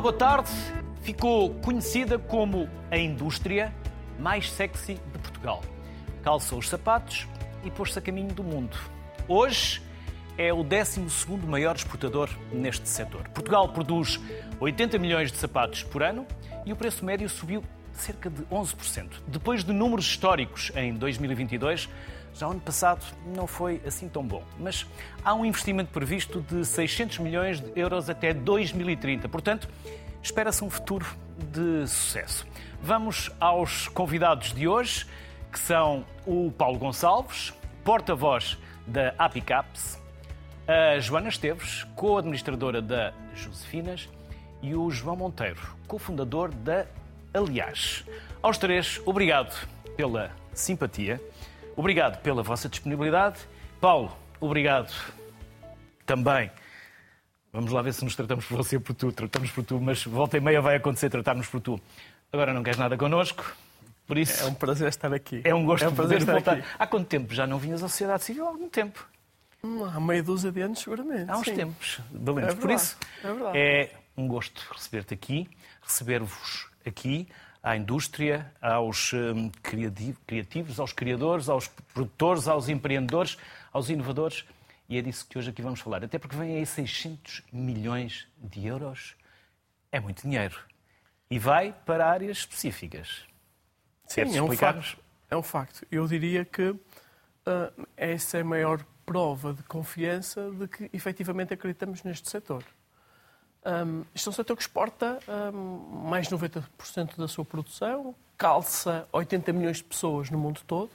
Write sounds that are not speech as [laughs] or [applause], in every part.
Olá, boa tarde. Ficou conhecida como a indústria mais sexy de Portugal. Calçou os sapatos e pôs-se a caminho do mundo. Hoje é o 12 maior exportador neste setor. Portugal produz 80 milhões de sapatos por ano e o preço médio subiu cerca de 11%. Depois de números históricos em 2022, já o ano passado não foi assim tão bom. Mas há um investimento previsto de 600 milhões de euros até 2030. Portanto, espera-se um futuro de sucesso. Vamos aos convidados de hoje, que são o Paulo Gonçalves, porta-voz da Apicaps, a Joana Esteves, co-administradora da Josefinas, e o João Monteiro, cofundador da Aliás. Aos três, obrigado pela simpatia, obrigado pela vossa disponibilidade. Paulo, obrigado também. Vamos lá ver se nos tratamos por você por tu, tratamos por tu, mas volta e meia vai acontecer tratar-nos por tu. Agora não queres nada connosco, por isso. É um prazer estar aqui. É um gosto é um prazer de estar voltar. aqui. Há quanto tempo já não vinhas à sociedade civil? Há algum tempo. Hum, Há meia dúzia de anos, seguramente. Há uns sim. tempos, valentes. É Por isso, é é um gosto receber-te aqui, receber-vos aqui, à indústria, aos hum, criati- criativos, aos criadores, aos produtores, aos empreendedores, aos inovadores. E é disso que hoje aqui vamos falar. Até porque vem aí 600 milhões de euros. É muito dinheiro. E vai para áreas específicas. Sim, é um facto. É um facto. Eu diria que ah, essa é a maior prova de confiança de que efetivamente acreditamos neste setor. Ahm, isto é um setor que exporta ahm, mais de 90% da sua produção, calça 80 milhões de pessoas no mundo todo,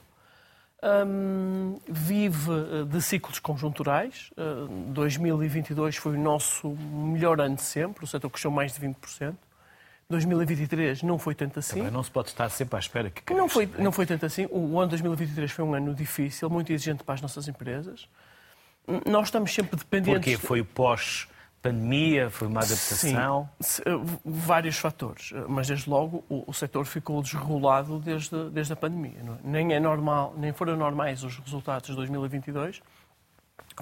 ahm, vive eh, de ciclos conjunturais. Ah, 2022 foi o nosso melhor ano de sempre, o setor cresceu mais de 20%. 2023 não foi tanto assim. Também não se pode estar sempre à espera que Não foi, cresça, é? não foi tanto assim. O ano 2023 foi um ano difícil, muito exigente para as nossas empresas. Nós estamos sempre dependentes. Porque foi o pós-pandemia, foi uma adaptação. Sim, eh, vários fatores. Eh, Mas, desde logo, o, o setor ficou desregulado desde, desde a pandemia. é? Nem, é normal, nem foram normais os resultados de 2022,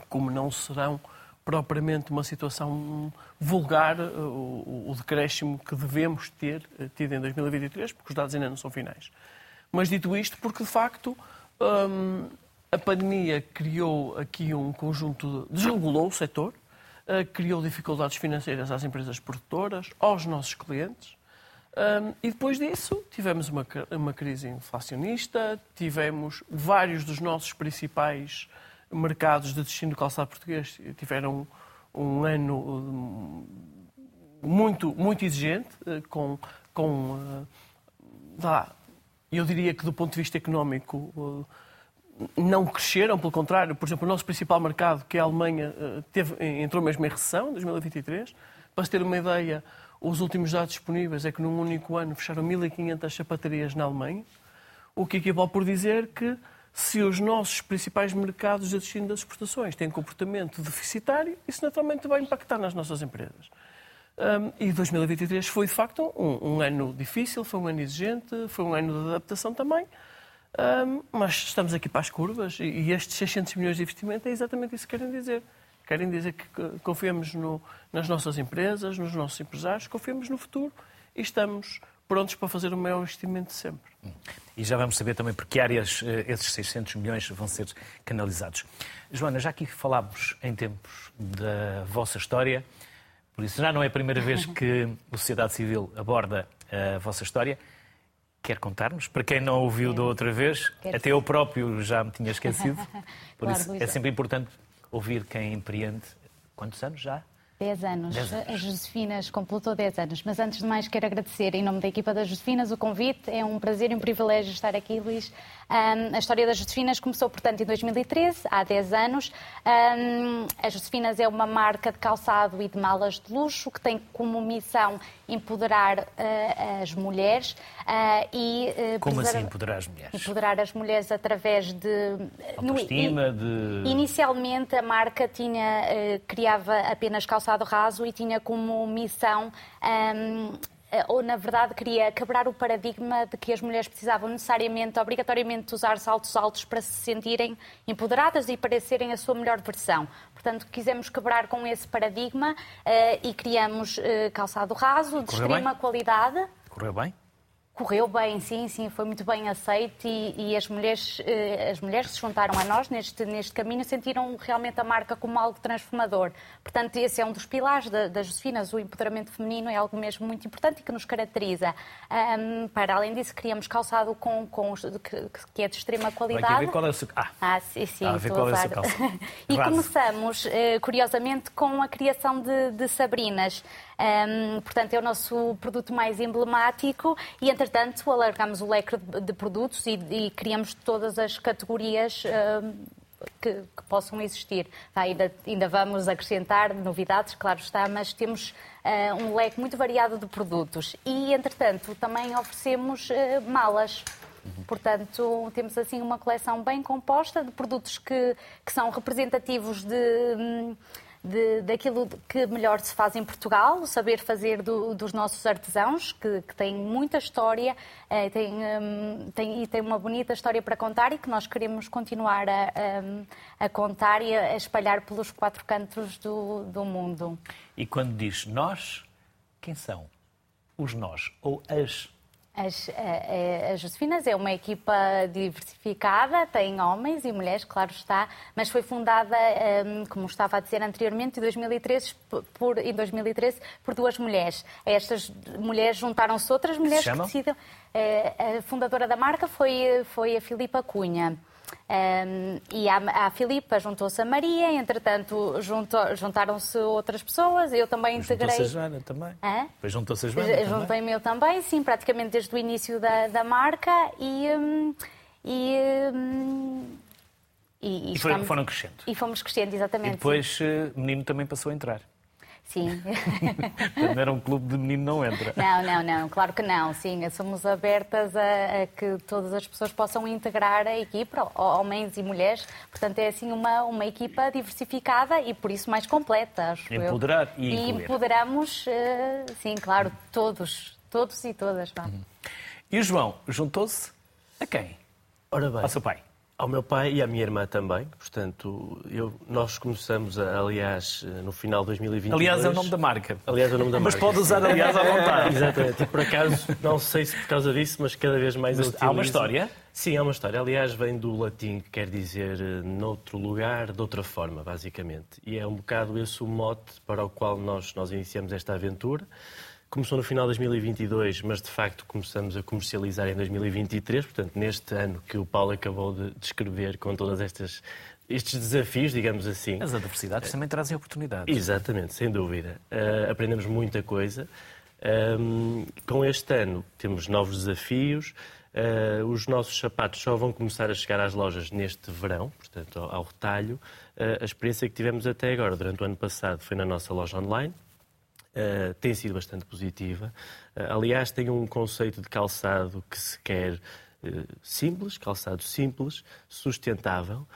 como não serão propriamente uma situação vulgar eh, o, o decréscimo que devemos ter tido em 2023, porque os dados ainda não são finais. Mas dito isto, porque de facto hum, a pandemia criou aqui um conjunto, de, desregulou o setor, criou dificuldades financeiras às empresas produtoras, aos nossos clientes. Hum, e depois disso, tivemos uma, uma crise inflacionista, tivemos vários dos nossos principais mercados de destino do calçado português tiveram um ano hum, muito, muito exigente, eh, com, com eh, lá, eu diria que do ponto de vista económico eh, não cresceram, pelo contrário, por exemplo, o nosso principal mercado, que é a Alemanha, eh, teve, entrou mesmo em recessão em 2023. Para se ter uma ideia, os últimos dados disponíveis é que num único ano fecharam 1.500 sapatarias na Alemanha, o que equivale por dizer que se os nossos principais mercados de destino das exportações têm comportamento deficitário, isso naturalmente vai impactar nas nossas empresas. Um, e 2023 foi, de facto, um, um ano difícil, foi um ano exigente, foi um ano de adaptação também. Um, mas estamos aqui para as curvas e, e estes 600 milhões de investimento é exatamente isso que querem dizer. Querem dizer que confiamos no- nas nossas empresas, nos nossos empresários, confiamos no futuro e estamos prontos para fazer o maior investimento de sempre. E já vamos saber também por que áreas eh, esses 600 milhões vão ser canalizados. Joana, já aqui falámos em tempos da vossa história, por isso já não é a primeira vez que a sociedade civil aborda a vossa história. Quer contar-nos? Para quem não ouviu da outra vez, Quero até eu próprio já me tinha esquecido. [laughs] Por Claro, isso é sempre importante ouvir quem empreende. Quantos anos já? 10 anos. Dez anos. A Josefinas completou 10 anos. Mas antes de mais, quero agradecer em nome da equipa da Josefinas o convite. É um prazer e um privilégio estar aqui, Luís. A história da Josefinas começou, portanto, em 2013, há 10 anos. A Josefinas é uma marca de calçado e de malas de luxo que tem como missão empoderar ah, as mulheres ah, e ah, Como assim empoderar as mulheres? empoderar as mulheres através de no- Autoestima, de... Inicialmente a marca tinha, criava apenas calçado raso e tinha como missão ou na verdade queria quebrar o paradigma de que as mulheres precisavam necessariamente, obrigatoriamente, usar saltos altos para se sentirem empoderadas e para serem a sua melhor versão. Portanto, quisemos quebrar com esse paradigma uh, e criamos uh, calçado raso, de Correu extrema bem? qualidade. Correu bem? Correu bem, sim, sim, foi muito bem aceito e, e, as, mulheres, eh, as mulheres se juntaram a nós neste, neste caminho sentiram realmente a marca como algo transformador. Portanto, esse é um dos pilares da, das Josefinas, o empoderamento feminino é algo mesmo muito importante e que nos caracteriza. Um, para além disso, criamos calçado com, com, que, que é de extrema qualidade. Vai ver qual é o seu... Ah, ah sim, sim, ah, ver qual é o seu calçado. [laughs] e começamos, eh, curiosamente, com a criação de, de Sabrinas. Um, portanto, é o nosso produto mais emblemático e, entretanto, alargamos o leque de, de produtos e, e, criamos todas as categorias um, que, que, possam existir. Ainda, ainda vamos acrescentar novidades, claro está, mas temos uh, um leque muito variado de produtos. E, entretanto, também oferecemos uh, malas. Portanto, temos assim uma coleção bem composta de produtos que, que são representativos de. Um, de, daquilo que melhor se faz em Portugal, o saber fazer do, dos nossos artesãos, que, que têm muita história eh, um, e tem uma bonita história para contar e que nós queremos continuar a, a, a contar e a, espalhar pelos quatro cantos do, do mundo. E quando diz nós, quem são os nós ou as as, as Josefinas é uma equipa diversificada, tem homens e mulheres, claro está, mas foi fundada, hum, como estava a dizer anteriormente, em 2013 por, em 2013, por duas mulheres. Estas mulheres juntaram-se outras mulheres que, que decidem. Eh, a fundadora da marca foi, foi a Filipa Cunha. Um, e a, a Filipa juntou-se a Maria, entretanto juntaram-se outras pessoas, eu também integrei. Juntou-se a Joana também. Hã? Depois juntou-se a Joana. Juntei-me eu também, sim, praticamente desde o início da, da marca e. Um, e, um, e, e, e estamos... foram crescendo. E fomos crescendo, exatamente. E depois o eh, menino também passou a entrar. Sim. [laughs] Não era um clube de menino não entra. Não, não, não, claro que não. Sim, somos abertas a, a que todas as pessoas possam integrar a equipa, homens e mulheres. Portanto, é assim uma, uma equipa diversificada e por isso mais completa, acho Empoderar eu. e, e empoderamos, eh, sim, claro, todos, todos e todas. Uhum. E o João juntou-se a quem? Ora bem. Ao seu pai. Ao meu pai e à minha irmã também. Portanto, eu, nós começamos, aliás, no final de 2022. Aliás, é o nome da marca. Aliás, é o nome da mas marca. Mas pode usar, aliás, à vontade. Exatamente. E por acaso, não sei se por causa disso, mas cada vez mais mas Há uma história? Sim, há uma história. Aliás, vem do latim, que quer dizer eh, noutro lugar, de outra forma, basicamente. E é um bocado esse o mote para o qual nós, nós iniciamos esta aventura. Começou no final de 2022, mas de facto começamos a comercializar em 2023, portanto, neste ano que o Paulo acabou de descrever com todas estas estes desafios, digamos assim. As adversidades também trazem oportunidades. Exatamente, sem dúvida. Uh, aprendemos muita coisa. Um, com este ano temos novos desafios. Uh, os nossos sapatos só vão começar a chegar às lojas neste verão, portanto, ao, ao retalho. Uh, a experiência que tivemos até agora, durante o ano passado, foi na nossa loja online. Uh, tem sido bastante positiva. Uh, aliás, tem um conceito de calçado que se quer uh, simples, calçado simples, sustentável.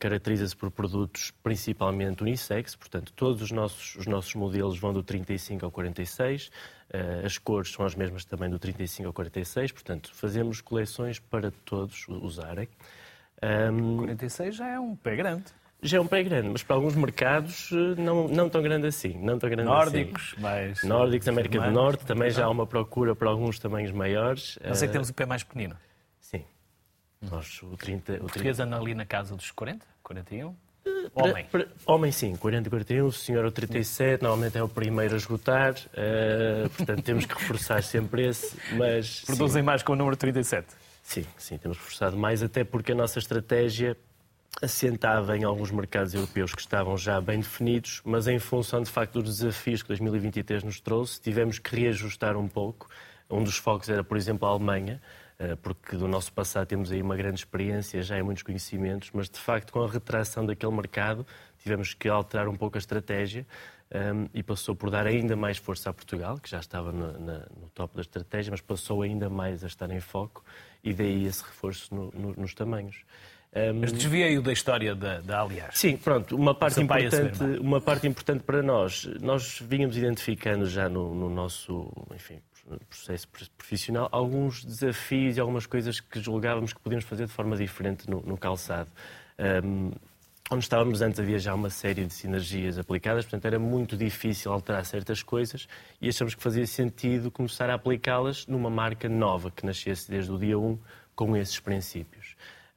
Caracteriza-se por produtos principalmente unissex, portanto, todos os nossos, os nossos modelos vão do 35 ao 46, as cores são as mesmas também do 35 ao 46, portanto, fazemos coleções para todos usarem. Um... 46 já é um pé grande já é um pé grande, mas para alguns mercados eh, não, não tão grande assim. Não tão grande Nórdicos, assim. mais. Nórdicos, América do Norte, também já há uma procura para alguns tamanhos maiores. Não sei que temos o pé mais pequenino. Sim. Nós, o 30. O Português anda ali na casa dos 40, 41. Homem. Homem, sim, 40 41. O senhor é o 37, normalmente é o primeiro a esgotar. Uh, portanto, temos que reforçar sempre esse. Mas, Produzem sim. mais com o número 37. Sim, sim, temos reforçado mais, até porque a nossa estratégia assentava em alguns mercados europeus que estavam já bem definidos, mas em função de facto dos desafios que 2023 nos trouxe, tivemos que reajustar um pouco. Um dos focos era, por exemplo, a Alemanha, eh, porque do nosso passado temos aí uma grande experiência, já em muitos conhecimentos, mas de facto com a retração daquele mercado tivemos que alterar um pouco a estratégia ehm, e passou por dar ainda mais força a Portugal, que já estava no, no top da estratégia, mas passou ainda mais a estar em foco e daí esse reforço no, no, nos tamanhos. Mas desviei-o da história da, da Aliás. Sim, pronto. Uma parte, importante, uma parte importante para nós, nós vínhamos identificando já no, no nosso enfim, processo profissional alguns desafios e algumas coisas que julgávamos que podíamos fazer de forma diferente no, no calçado. Um, onde estávamos antes havia já uma série de sinergias aplicadas, portanto era muito difícil alterar certas coisas e achamos que fazia sentido começar a aplicá-las numa marca nova que nascesse desde o dia 1 com esses princípios.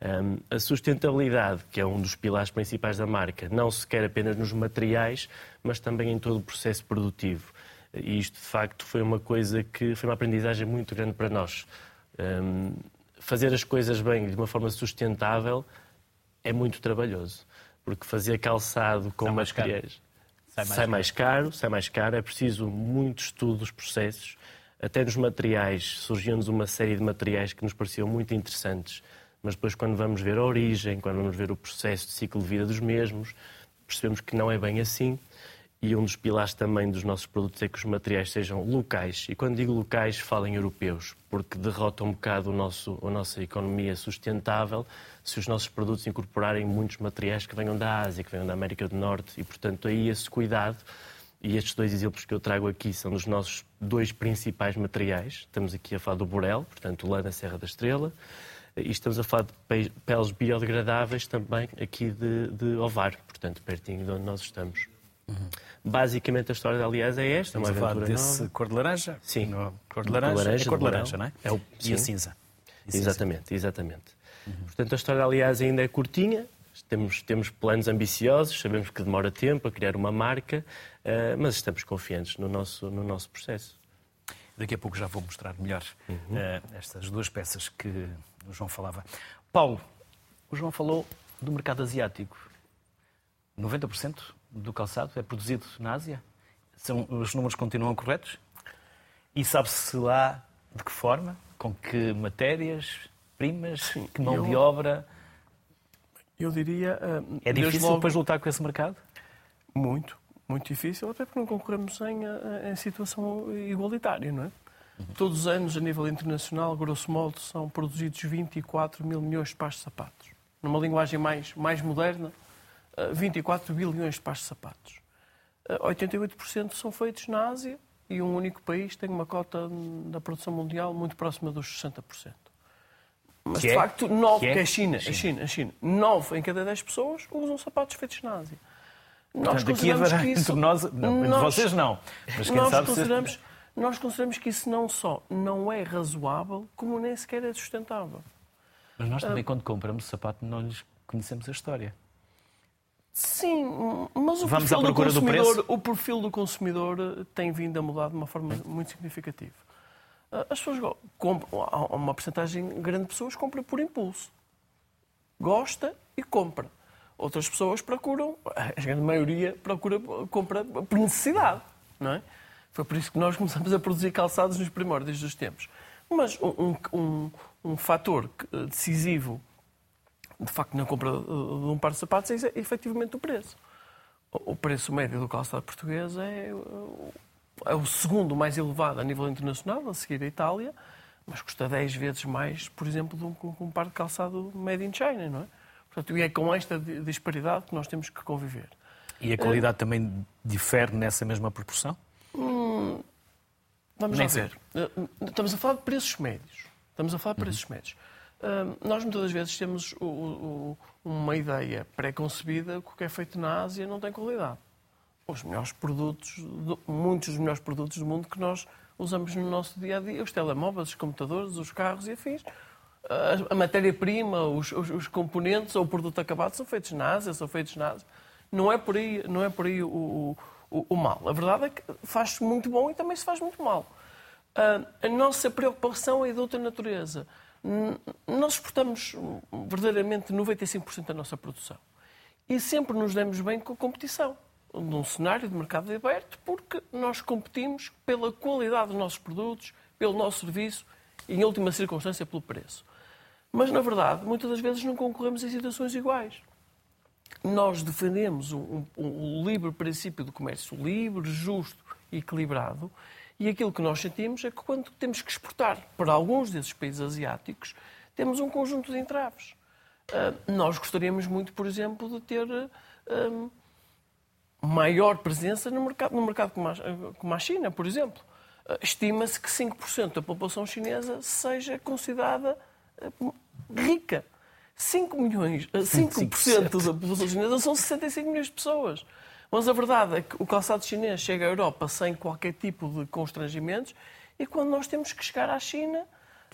Um, a sustentabilidade, que é um dos pilares principais da marca, não se quer apenas nos materiais, mas também em todo o processo produtivo. E isto, de facto, foi uma coisa que foi uma aprendizagem muito grande para nós. Um, fazer as coisas bem de uma forma sustentável é muito trabalhoso, porque fazer calçado com Sai mais caro. materiais Sai mais sai mais caro, sai mais caro, é preciso muito estudo dos processos. Até nos materiais, surgiu-nos uma série de materiais que nos pareciam muito interessantes, mas depois, quando vamos ver a origem, quando vamos ver o processo de ciclo de vida dos mesmos, percebemos que não é bem assim. E um dos pilares também dos nossos produtos é que os materiais sejam locais. E quando digo locais, falo em europeus, porque derrota um bocado o nosso, a nossa economia sustentável se os nossos produtos incorporarem muitos materiais que venham da Ásia, que venham da América do Norte. E, portanto, aí esse cuidado. E estes dois exemplos que eu trago aqui são dos nossos dois principais materiais. Estamos aqui a falar do Borel, portanto, lã da Serra da Estrela, e estamos a falar de pe- peles biodegradáveis também aqui de, de Ovar, portanto, pertinho de onde nós estamos. Basicamente a história, aliás, é esta, Uhum. Estamos uma a falar desse nova. cor de laranja? Sim. No- Cor de laranja, laranja, é cor de laranja, não é? É o- E a cinza. E cinza. Exatamente, exatamente. Portanto, a história, aliás, ainda é curtinha. Temos, temos planos ambiciosos, sabemos que demora tempo a criar uma marca, eh, mas estamos confiantes no nosso, no nosso processo. Daqui a pouco já vou mostrar melhor Uhum. eh, estas duas peças que o João falava. Paulo, o João falou do mercado asiático. 90% do calçado é produzido na Ásia? São, os números continuam corretos? E sabe-se lá de que forma? Com que matérias, primas, que mão eu- de obra? Eu diria. ah, É difícil logo, depois lutar com esse mercado? Muito, muito difícil, até porque não concorremos em, ah, em situação igualitária, não é? Todos os anos, a nível internacional, grosso modo, são produzidos 24 mil milhões de pares de sapatos. Numa linguagem mais, mais moderna, ah, 24 bilhões de pares de sapatos. Ah, 88% são feitos na Ásia e um único país tem uma cota da produção mundial muito próxima dos 60%. Mas, Que de é? facto, 9, Que é? que é a China, China. a China, a China. 9 em cada 10 pessoas usam sapatos feitos na Ásia. Nós Portanto, aqui haverá que isso... entre nós, não, entre nós- vocês não, mas quem nós sabe se- consideramos, nós consideramos que isso não só não é razoável, como nem sequer é sustentável. Mas nós Ah. também, quando compramos sapato, não lhes conhecemos a história. Sim, mas o Vamos perfil, do do consumidor, preço? o perfil do consumidor eh, tem vindo a mudar de uma forma muito significativa. Ah, As pessoas compram, há uma porcentagem grande de pessoas compra por impulso. Gosta e compra. Outras pessoas procuram, a grande maioria procura, compra por necessidade, não é? Foi por isso que nós começamos a produzir calçados nos primórdios dos tempos. Mas um, um, um, fator que- decisivo de facto, na compra uh, de um par de sapatos é efetivamente o preço. O preço médio do calçado português é, uh, é o segundo mais elevado a nível internacional, a seguir a Itália, mas custa 10 vezes mais, por exemplo, de um, um par de calçado made in China, não é? Portanto, e é com esta di- disparidade que nós temos que conviver. E a qualidade também difere nessa mesma proporção? Vamos Nem lá ver. Uh, Estamos a falar de preços médios. Estamos a falar de preços médios. Uh, nós muitas das vezes temos o- o- o- uma ideia pré-concebida que o que é feito na Ásia não tem qualidade. Os melhores produtos, do- muitos dos melhores produtos do mundo que nós usamos no nosso dia a dia, os telemóveis, os computadores, os carros e afins. A, a matéria-prima, os, os- os componentes ou o produto acabado são feitos na Ásia, são feitos na Ásia. Não é por aí, não é por aí o, o- o- o mal. A verdade é que faz-se muito bom e também se faz muito mal. Ah, a nossa preocupação é de outra natureza. Nós exportamos verdadeiramente 95% da nossa produção. E sempre nos demos bem com a competição. Num cenário de mercado aberto, porque nós competimos pela qualidade dos nossos produtos, pelo nosso serviço e, em última circunstância, pelo preço. Mas, na verdade, muitas das vezes não concorremos em situações iguais. Nós defendemos o um, livre princípio do comércio livre, justo e equilibrado, e aquilo que nós sentimos é que quando temos que exportar para alguns desses países asiáticos, temos um conjunto de entraves. nós gostaríamos muito, por exemplo, de ter maior presença no mercado, no mercado como, a, como a China, por exemplo. Estima-se que 5% da população chinesa seja considerada rica. 5 milhões, 5% da população chinesa são 65 milhões de pessoas. Mas a verdade é que o calçado chinês chega à Europa sem qualquer tipo de constrangimentos e quando nós temos que chegar à China,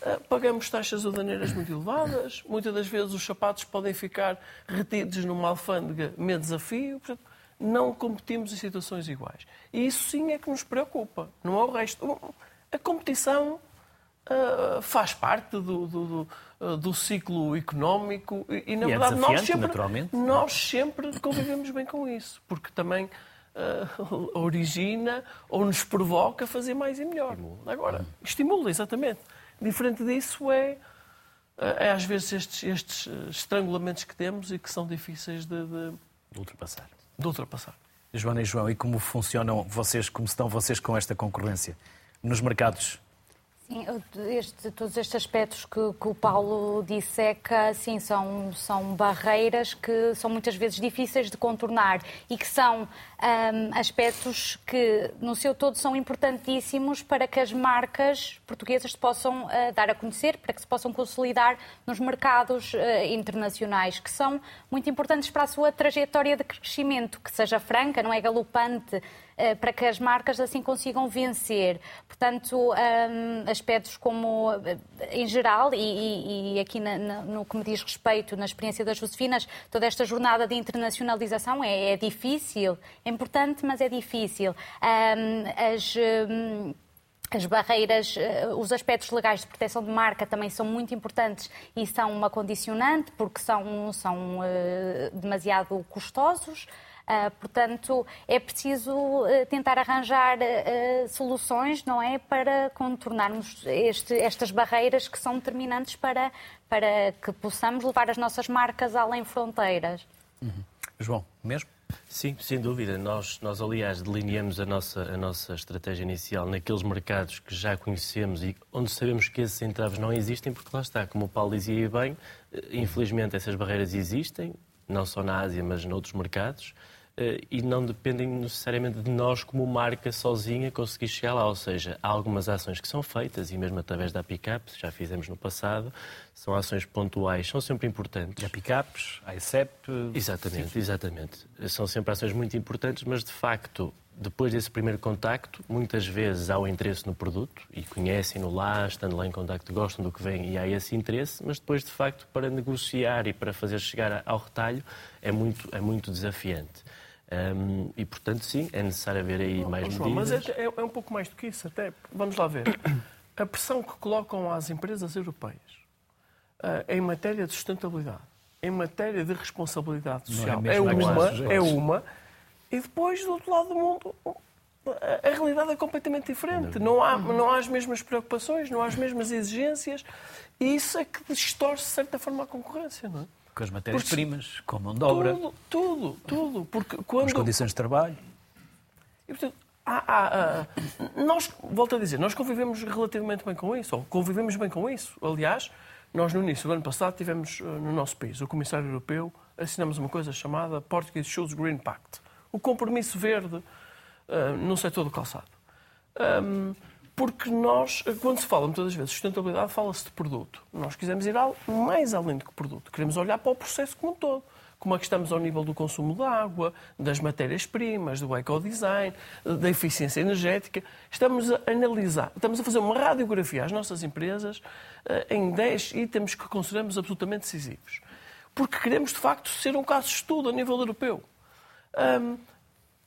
eh, pagamos taxas aduaneiras muito elevadas, muitas das vezes os sapatos podem ficar retidos numa alfândega meio desafio, portanto, não competimos em situações iguais. E isso sim é que nos preocupa, não é o resto. A competição uh, faz parte do, do, do, do, ciclo económico e, na e verdade, é nós sempre, nós sempre convivemos bem com isso, porque também uh, [laughs] origina ou nos provoca a fazer mais e melhor. Estimula. Agora, estimula, exatamente. Diferente disso é, é às vezes estes, estes estrangulamentos que temos e que são difíceis de, de, de ultrapassar. De ultrapassar. Joana e João, e como funcionam vocês, como estão vocês com esta concorrência? Nos mercados Sim, este, todos estes aspectos que, que, o Paulo disseca, sim, são, são barreiras que são muitas vezes difíceis de contornar e que são um, aspectos que, no seu todo, são importantíssimos para que as marcas portuguesas se possam uh, dar a conhecer, para que se possam consolidar nos mercados uh, internacionais, que são muito importantes para a sua trajetória de crescimento, que seja franca, não é galopante, eh, para que as marcas assim consigam vencer. Portanto, ehm, aspectos como, em geral, e, e aqui na, na, no que me diz respeito na experiência das Josefinas, toda esta jornada de internacionalização é, é difícil, é importante, mas é difícil. As as barreiras, eh, os aspectos legais de proteção de marca também são muito importantes e são uma condicionante porque são, são uh, demasiado custosos. Uh, portanto, é preciso uh, tentar arranjar soluções, não é, para contornarmos este, estas barreiras que são determinantes para, para que possamos levar as nossas marcas além fronteiras. Uhum. João, mesmo? Sim, sem dúvida. Nós, nós aliás, delineamos a nossa, a nossa estratégia inicial naqueles mercados que já conhecemos e onde sabemos que esses entraves não existem, porque lá está, como o Paulo dizia bem, infelizmente essas barreiras existem, não só na Ásia, mas noutros mercados. Eh, e não dependem necessariamente de nós, como marca sozinha, conseguir chegar lá. Ou seja, há algumas ações que são feitas, e mesmo através da Pickup, já fizemos no passado, são ações pontuais, são sempre importantes. A Pickups, a ICEP... Exatamente, sim. exatamente. São sempre ações muito importantes, mas de facto, depois desse primeiro contacto, muitas vezes há o interesse no produto e conhecem-no lá, estando lá em contacto, gostam do que vem e há esse interesse, mas depois, de facto, para negociar e para fazer chegar ao retalho é muito, é muito desafiante. Um, e, portanto, sim, é necessário haver aí mais oh, João, medidas. Mas é, é, é, um pouco mais do que isso, até. Vamos lá ver. A pressão que colocam às empresas europeias uh, em matéria de sustentabilidade, em matéria de responsabilidade social, é, é, uma, é uma. E depois, do outro lado do mundo, a realidade é completamente diferente. Não há, não há as mesmas preocupações, não há as mesmas exigências. E isso é que distorce, de certa forma, a concorrência, não é? Com as matérias-primas, com a mão de obra. Tudo, tudo, tudo. Porque quando... As condições de trabalho. E, portanto, há, há, há, nós, volto a dizer, nós convivemos relativamente bem com isso, ou convivemos bem com isso. Aliás, nós no início do ano passado tivemos eh, no nosso país, o Comissário Europeu, assinamos uma coisa chamada Portuguese Shoes Green Pact, o compromisso verde uh, no setor do calçado. Um, porque nós, quando se fala muitas vezes de sustentabilidade, fala-se de produto. Nós quisemos ir mais além do que produto. Queremos olhar para o processo como um todo. Como é que estamos ao nível do consumo de água, das matérias-primas, do ecodesign, da eficiência energética. Estamos a analisar, estamos a fazer uma radiografia às nossas empresas eh, em 10 itens que consideramos absolutamente decisivos. Porque queremos, de facto, ser um caso de estudo a nível europeu.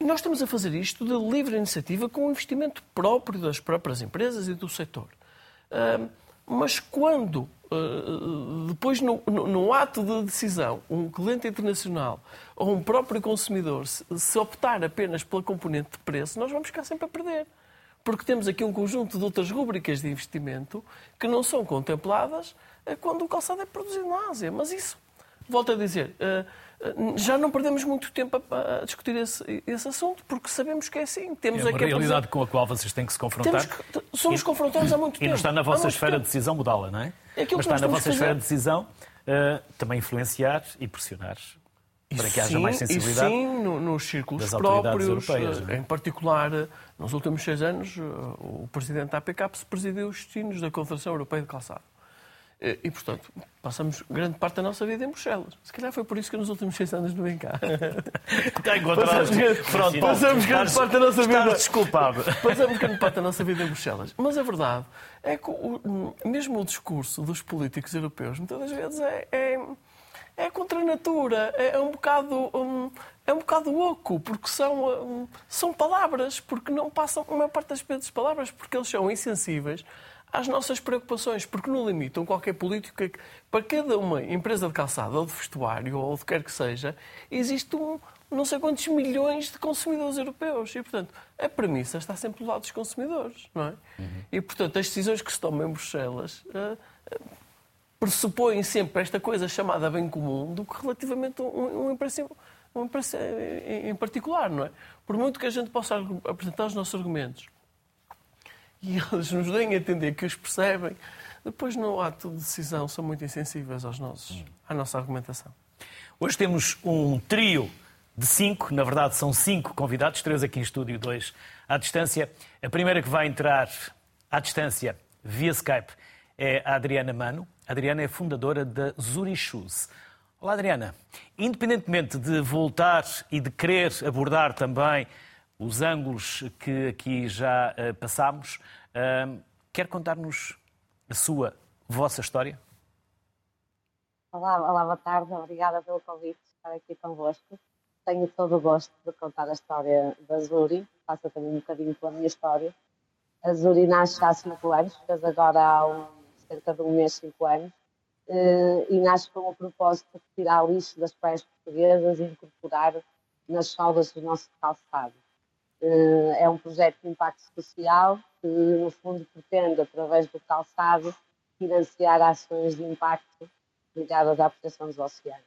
Nós estamos a fazer isto de livre iniciativa com o investimento próprio das próprias empresas e do setor. mas quando, ah, depois no, no, ato de decisão, um cliente internacional ou um próprio consumidor se, optar apenas pela componente de preço, nós vamos ficar sempre a perder. Porque temos aqui um conjunto de outras rubricas de investimento que não são contempladas quando o calçado é produzido na Ásia. Mas isso volto a dizer, uh, já não perdemos muito tempo a, a discutir esse, esse, assunto, porque sabemos que é assim. Temos é uma realidade com a qual vocês têm que se confrontar. Que, somos e, confrontados há muito tempo. E não está na vossa esfera tempo. de decisão mudá-la, não é? é Mas está na vossa esfera de decisão uh, também influenciar e pressionar para que haja mais sensibilidade. E sim, no, nos círculos próprios, europeias, é? em particular, nos últimos seis anos, o presidente da APCAP presidiu os destinos da Confederação Europeia de Calçado. E, portanto, passamos grande parte da nossa vida em Bruxelas. Se calhar foi por isso que nos últimos seis anos não vem cá. Está encontrado. Passamos, Pronto, passamos grande parte da nossa vida. desculpável. [laughs] Passamos grande parte da nossa vida em Bruxelas. Mas a verdade é que o, mesmo o discurso dos políticos europeus, muitas das vezes, é, é, é contra a natura. É, é um bocado. Um, é um bocado oco, porque são, um, são palavras, porque não passam a maior parte das vezes palavras, porque eles são insensíveis às nossas preocupações, porque não limitam qualquer político que, para cada uma empresa de calçado ou de vestuário ou de quer que seja, existe um não sei quantos milhões de consumidores europeus. E, portanto, a premissa está sempre do lado dos consumidores, não é? Uhum. E, portanto, as decisões que se tomam em Bruxelas uh, uh, pressupõem sempre esta coisa chamada bem comum do que relativamente a um, um, empresa, um em particular, não é? Por muito que a gente possa apresentar os nossos argumentos [laughs] e eles nos deem a entender que os percebem, depois no ato de decisão são muito insensíveis aos nossos, à nossa argumentação. Hoje temos um trio de cinco, na verdade são cinco convidados, três aqui em estúdio, dois à distância. A primeira que vai entrar à distância via Skype é a Adriana Mano. A Adriana é fundadora da Zuri Shoes. Olá, Adriana. Independentemente de voltar e de querer abordar também os ângulos que aqui já uh, passámos. Quer contar-nos a sua, vossa história? Olá, olá, boa tarde, obrigada pelo convite de estar aqui convosco. Tenho todo o gosto de contar a história da Zuri, passa também um bocadinho pela minha história. A Zuri nasce há 5 anos, fez agora há um, cerca de um mês, 5 anos, eh, e nasce com o propósito de tirar lixo das praias portuguesas e incorporar nas soldas do nosso calçado. Eh, é um projeto de impacto social que, no fundo, pretende, através do calçado, financiar ações de impacto ligadas à proteção dos oceanos.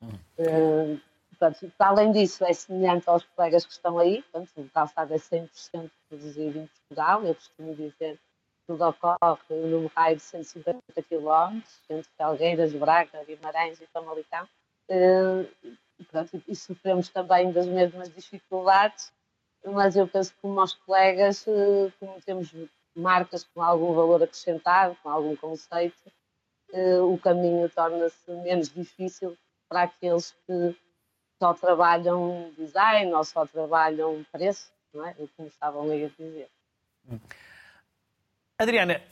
Uhum. Portanto, além disso, é semelhante aos colegas que estão aí. Portanto, o calçado é 100% produzido em Portugal. Eu costumo dizer que tudo ocorre num raio de 150 km, entre Felgueiras, Braga, Guimarães e Famalicão. E, portanto, e sofremos também das mesmas dificuldades mas eu penso que nós colegas, eh, como temos marcas com algum valor acrescentado, com algum conceito, eh, o caminho torna-se menos difícil para aqueles que só trabalham design ou só trabalham preço, não é? Como estavam a dizer. Adriana,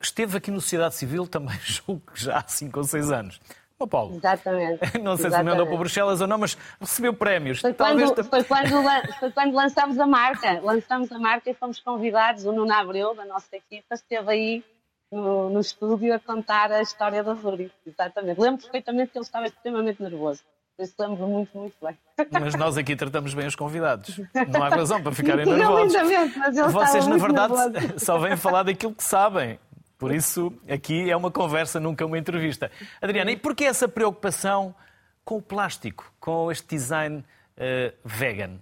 esteve aqui no Sociedade Civil também, [laughs] julgo que já há 5 ou 6 anos. Oh, Paulo. Exatamente. [laughs] Não sei Exatamente. se andou para Bruxelas ou não, mas recebeu prémios. Foi quando, Talvez... foi, quando, foi quando lançámos a marca. Lançámos a marca e fomos convidados. O Nuno Abreu, da nossa equipa, esteve aí no, no estúdio a contar a história da Zuri. Exatamente. Lembro perfeitamente que ele estava extremamente nervoso. Isso lembro muito, muito bem. Mas nós aqui tratamos bem os convidados. [laughs] Não há razão para ficarem nervosos. Mas ele Vocês, na verdade, nervoso. [laughs] só vêm falar daquilo que sabem. Por isso, aqui é uma conversa, nunca uma entrevista. Adriana, e porquê essa preocupação com o plástico, com este design uh, vegan?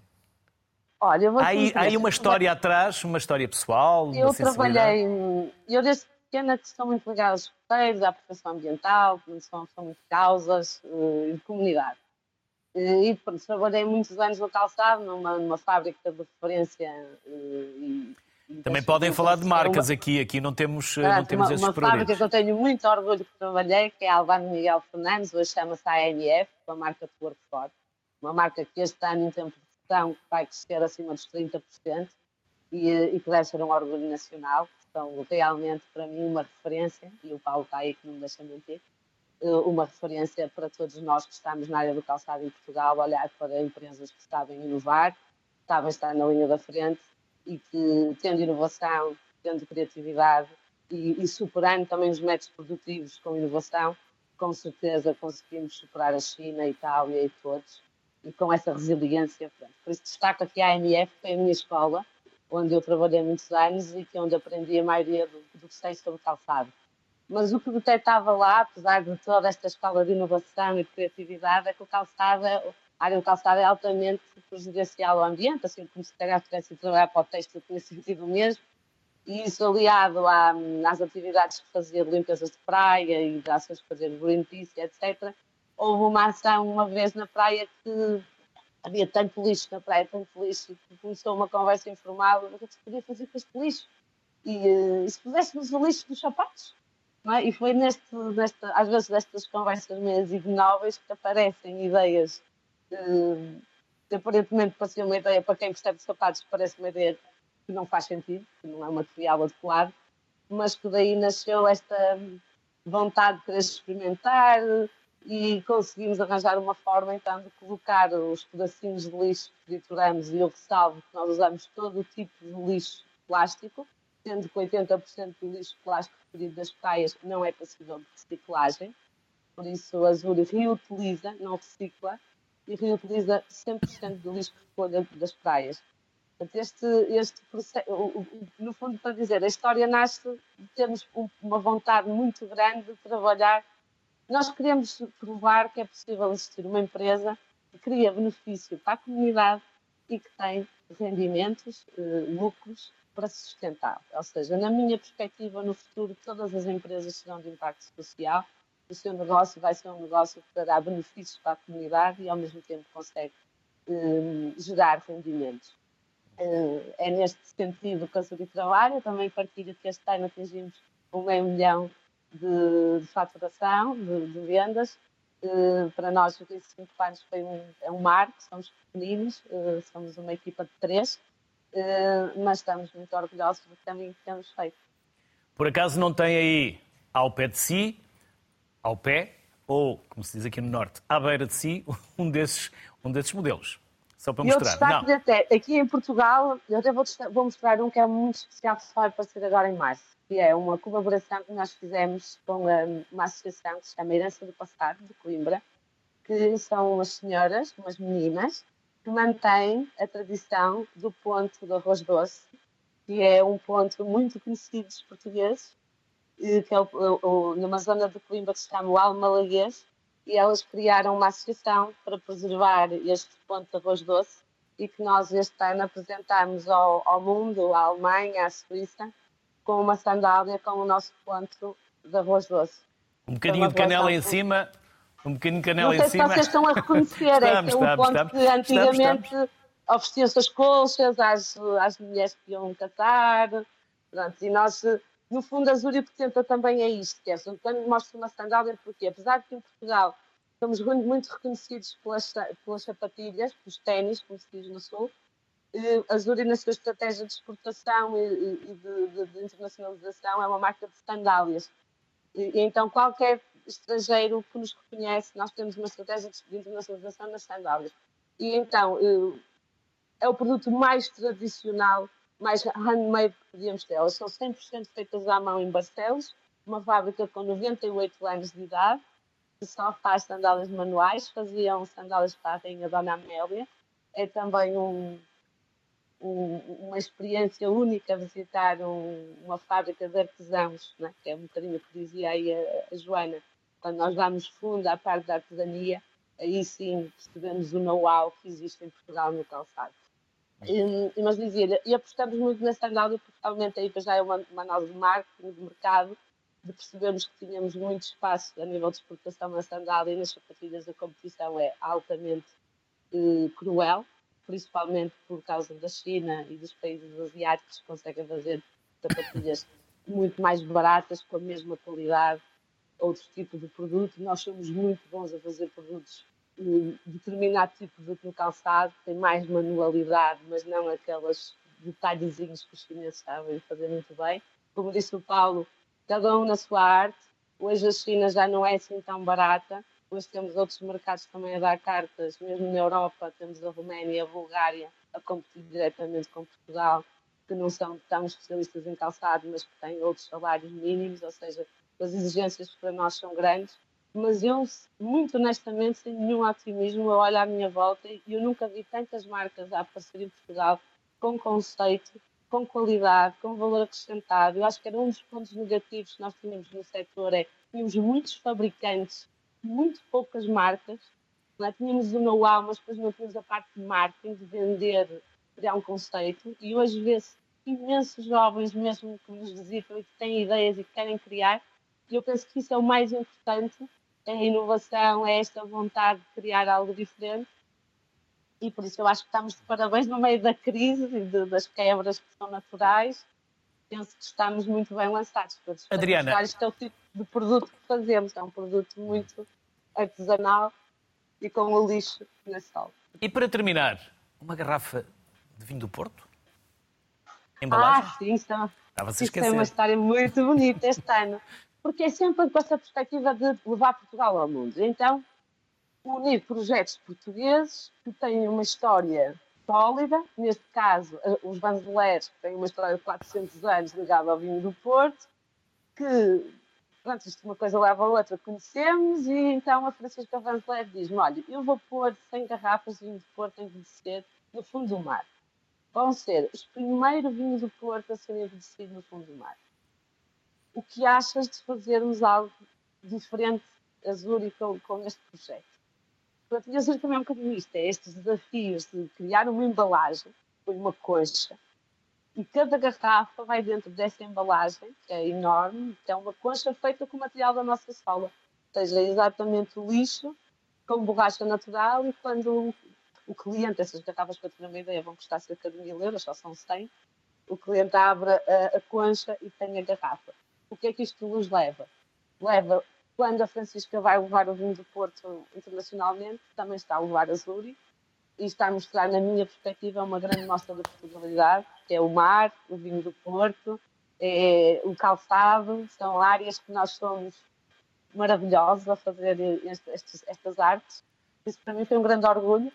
Olha, há aí, há aí uma história atrás, uma história pessoal, Eu trabalhei, eu desde pequena que estou muito ligada aos escuteiros, à proteção ambiental, são, muito causas uh, de comunidade. E pronto, trabalhei muitos anos no calçado, numa, numa fábrica de referência uh, e também podem falar de marcas uma... aqui, aqui não temos, não temos uma, esses Uma fábrica que eu tenho muito orgulho que trabalhei, que é a Albano Miguel Fernandes, hoje chama-se ANF, a marca de Workford. Uma marca que este ano em tempo de gestão vai crescer acima dos 30% e, e que deve ser um orgulho nacional. São realmente, para mim, uma referência, e o Paulo está aí que não me deixa mentir, eh, uma referência para todos nós que estamos na área do calçado em Portugal, olhar para empresas que sabem inovar, sabem estar na linha da frente e que, tendo inovação, tendo criatividade e, e, superando também os métodos produtivos com inovação, com certeza conseguimos superar a China, a Itália e todos, e com essa resiliência. Por isso destaco aqui a AMF, que é a minha escola, onde eu trabalhei muitos anos e que é onde aprendi a maioria do, do que sei sobre calçado. mas o que detectava lá, apesar de toda esta escola de inovação e de criatividade, é que o calçado, a área do calçado é altamente prejudicial ao ambiente, assim como se tivesse de trabalhar para o texto tinha sentido mesmo, e isso aliado à, às atividades que fazia de limpezas de praia e de ações que fazia de Greenpeace, etc., houve uma ação uma vez na praia que havia tanto lixo na praia, tanto lixo, que começou uma conversa informal, o que é se podia fazer com este lixo? E, uh, e se pudéssemos o lixo dos sapatos? É? E foi neste, às vezes nestas conversas meias ignóveis que aparecem ideias uh, aparentemente pareciam uma ideia para quem percebe sapatos, parece uma ideia que não faz sentido, que não é um material adequado, mas que daí nasceu esta vontade de querer experimentar e conseguimos arranjar uma forma então de colocar os pedacinhos de lixo que trituramos e eu ressalvo que nós usamos todo o tipo de lixo plástico, sendo que 80% do lixo plástico referido das praias não é passível de reciclagem, por isso a Azul reutiliza, não recicla, e reutiliza 100% do lixo que dentro das praias. Este processo, no fundo, para dizer, a história nasce de termos uma vontade muito grande de trabalhar. Nós queremos provar que é possível existir uma empresa que cria benefício para a comunidade e que tem rendimentos, eh, lucros para se sustentar. Ou seja, na minha perspectiva, no futuro, todas as empresas serão de impacto social. O seu negócio vai ser um negócio que dará benefícios para a comunidade e, ao mesmo tempo, consegue eh, gerar rendimentos. Eh, é neste sentido que a Suri trabalha. Também partilho que este ano atingimos um meio milhão de, de faturação, de, de vendas. Uh, para nós, os 25 anos foi um, é um marco, somos pequeninos, uh, somos uma equipa de três, uh, mas estamos muito orgulhosos do caminho que temos feito. Por acaso não tem aí ao pé de si, ao pé, ou, como se diz aqui no Norte, à beira de si, [laughs] um desses, um desses modelos? Só para mostrar. Eu destaco até, aqui em Portugal, eu até vou, vou, mostrar um que é muito especial que vai aparecer agora em março, que é uma colaboração que nós fizemos com uma associação que se chama Herança do Passado, de Coimbra, que são umas senhoras, umas meninas, que mantêm a tradição do ponto do arroz doce, que é um ponto muito conhecido dos portugueses, que é o, o, numa zona de Coimbra que se chama o Almalaguês, e elas criaram uma associação para preservar este ponto de arroz doce e que nós este ano apresentamos ao, ao mundo, à Alemanha, à Suíça, com uma sandália com o nosso ponto de arroz doce. Um bocadinho de canela em cima, um bocadinho de canela em cima. Não sei se vocês estão a reconhecer, estamos, é que é um ponto estamos, que antigamente ofereciam-se as colchas às, às mulheres que iam catar, pronto, e nós no fundo, a Zúria tenta também é isto, que é, mostra uma sandália, porque apesar de que em Portugal somos muito reconhecidos pelas, pelas sapatilhas, pelos ténis, como se diz no Sul, eh, a Zúria, na sua estratégia de exportação e, de, de, de, internacionalização, é uma marca de sandálias. E, então, qualquer estrangeiro que nos reconhece, nós temos uma estratégia de internacionalização nas sandálias. E então, eh, é o produto mais tradicional mais handmade que podíamos ter. Elas são 100% feitas à mão em Barcelos, uma fábrica com 98 anos de idade, que só faz sandálias manuais, faziam sandálias para a Rainha Dona Amélia. É também um, um, uma experiência única visitar um, uma fábrica de artesãos, né? que é um bocadinho o que dizia aí a, a Joana. Quando nós damos fundo à parte da artesania, aí sim percebemos o know-how que existe em Portugal no calçado. E, mas dizia e apostamos muito na sandália porque realmente aí já é uma, uma análise de marketing, de mercado, de percebermos que tínhamos muito espaço a nível de exportação na sandália e nas sapatilhas da competição é altamente eh, cruel, principalmente por causa da China e dos países asiáticos que conseguem fazer sapatilhas muito mais baratas, com a mesma qualidade, outro tipo de produto. Nós somos muito bons a fazer produtos determinado tipo de calçado tem mais manualidade, mas não aquelas detalhezinhos que os chineses sabem fazer muito bem. Como disse o Paulo, cada um na sua arte. Hoje a China já não é assim tão barata. Hoje temos outros mercados também a dar cartas, mesmo na Europa temos a Roménia e a Bulgária a competir diretamente com Portugal, que não são tão especialistas em calçado, mas que têm outros salários mínimos, ou seja, as exigências para nós são grandes mas eu, muito honestamente, sem nenhum otimismo, eu olho à minha volta e eu nunca vi tantas marcas a aparecer em Portugal com conceito com qualidade, com valor acrescentado. Eu acho que era um dos pontos negativos que nós tínhamos no setor, é tínhamos muitos fabricantes, muito poucas marcas, é? tínhamos o know-how, mas depois não tínhamos a parte de marketing, de vender, criar um conceito, e hoje vê-se imensos jovens mesmo que nos visitam e que têm ideias e que querem criar, e eu penso que isso é o mais importante, a inovação, é esta vontade de criar algo diferente, e por isso eu acho que estamos de parabéns no meio da crise e de, das quebras que são naturais. Penso que estamos muito bem lançados. Todos Adriana. Este é o tipo de produto que fazemos. É um produto muito artesanal e com o lixo na sala. E para terminar, uma garrafa de vinho do Porto? Embalagem? Ah, sim, é- Estava-se a é esquecer. uma história muito bonita este ano. Porque é sempre com essa perspectiva de levar Portugal ao mundo. Então, unir projetos portugueses que têm uma história sólida, neste caso eh, os Vanzeleiros, que têm uma história de 400 anos ligada ao vinho do Porto, que, pronto, isto uma coisa leva a outra, conhecemos, e então a Francisca Vanzeler diz-me, olha, eu vou pôr 100 garrafas de vinho do Porto a envelhecer no fundo do mar. Vão ser os primeiros vinhos do Porto a serem envelhecidos no fundo do mar. O que achas de fazermos algo diferente, Azul, com, com este projeto? Portanto, sei também é um bocadinho isto, é estes desafios de criar uma embalagem, com uma concha, e cada garrafa vai dentro dessa embalagem, que é enorme, que é uma concha feita com o material da nossa sola. Ou seja, é exatamente o lixo com borracha natural e quando o cliente, essas garrafas, para ter uma ideia, vão custar cerca de mil euros, só são 100, o cliente abre a, a concha e tem a garrafa. O que é que isto nos leva? Leva quando a Francisca vai levar o vinho do Porto internacionalmente, também está a levar a Zuri e está a mostrar, na minha perspectiva, uma grande mostra da Portugalidade, que é o mar, o vinho do Porto, é o calçado, são áreas que nós somos maravilhosos a fazer este, estes, estas artes. Isso para mim foi um grande orgulho,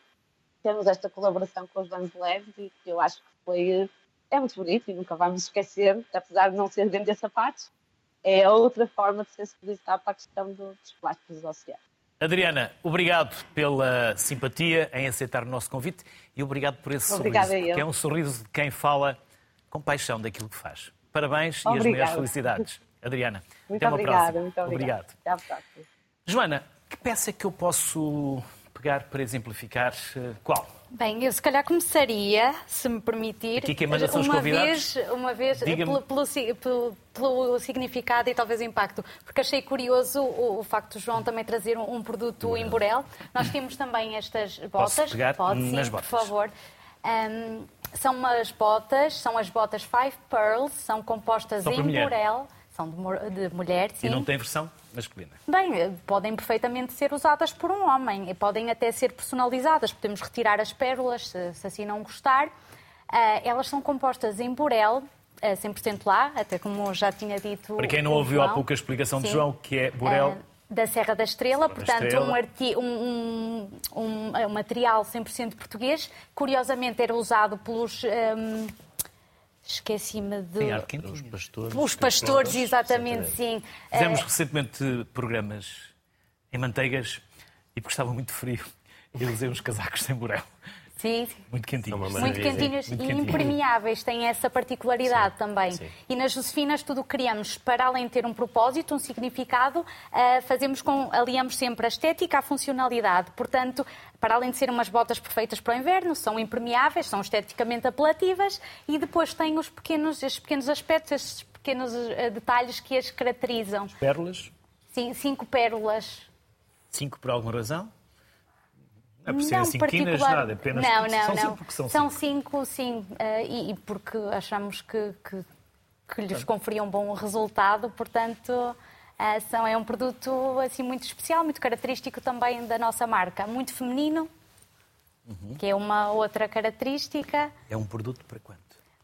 temos esta colaboração com os Vanzeleiros e que eu acho que foi, é muito bonito e nunca vamos esquecer, apesar de não ser vender sapatos, é outra forma de sensibilizar para a questão dos plásticos dos oceanos. Adriana, obrigado pela simpatia em aceitar o nosso convite e obrigado por esse Obrigada sorriso, que é um sorriso de quem fala com paixão daquilo que faz. Parabéns e as melhores felicidades. Adriana, Muito até uma obrigada, próxima. muito obrigada. Até à próxima. Joana, que peça é que eu posso pegar para exemplificar eh, qual? Bem, eu se calhar começaria, se me permitir, Aqui quem manda são uma vez, uma vez pelo, pelo pelo- significado e talvez o impacto, porque achei curioso o, o facto de João também trazer um, um produto em Borel. Nós temos também estas botas. pegar Pode, sim, nas botas? por favor. Ahm, são umas botas, são as botas Five Pearls, são compostas São em. Borel, são de, de mulher, sim. E não tem versão masculina. Bem, eh, podem perfeitamente ser usadas por um homem e podem até ser personalizadas. Podemos retirar as pérolas, se, se assim não gostar. Ah, elas são compostas em burel, ah, 100% lá, até como já tinha dito. Para quem não ouviu há João. pouco a explicação de Sim. João, que é Borel, Ah, da Serra da Estrela, da portanto, Estrela. Um, arti- um- um- um- material 100% português. Curiosamente, era usado pelos. Esqueci-me de. tem ar quente. Os pastores. Pelos pastores, exatamente, sim. Fizemos Ah, recentemente programas em manteigas e porque estava muito frio. [laughs] Eu usei uns casacos sem Borel. Sim, sim. Muito quentinhos. São uma Muito Muito e impermeáveis, têm essa particularidade também. sim. E nas Josefinas tudo o que criamos, para além de ter um propósito, um significado, ah, fazemos com, aliamos sempre a estética à funcionalidade. Portanto, para além de serem umas botas perfeitas para o inverno, são impermeáveis, são esteticamente apelativas e depois têm os pequenos, estes pequenos aspectos, estes pequenos ah, detalhes que as caracterizam. Pérolas, Sim, cinco pérolas. cinco por alguma razão. Não é por quinas, particular. nada, apenas não, porque não, são não. cinco porque são, cinco. cinco, sim. eh, e, e porque achamos que, que, que lhes conferia um bom resultado, portanto. eh, são, é um produto assim muito especial, muito característico também da nossa marca, muito feminino, Uhum. que é uma outra característica. É um produto para quanto?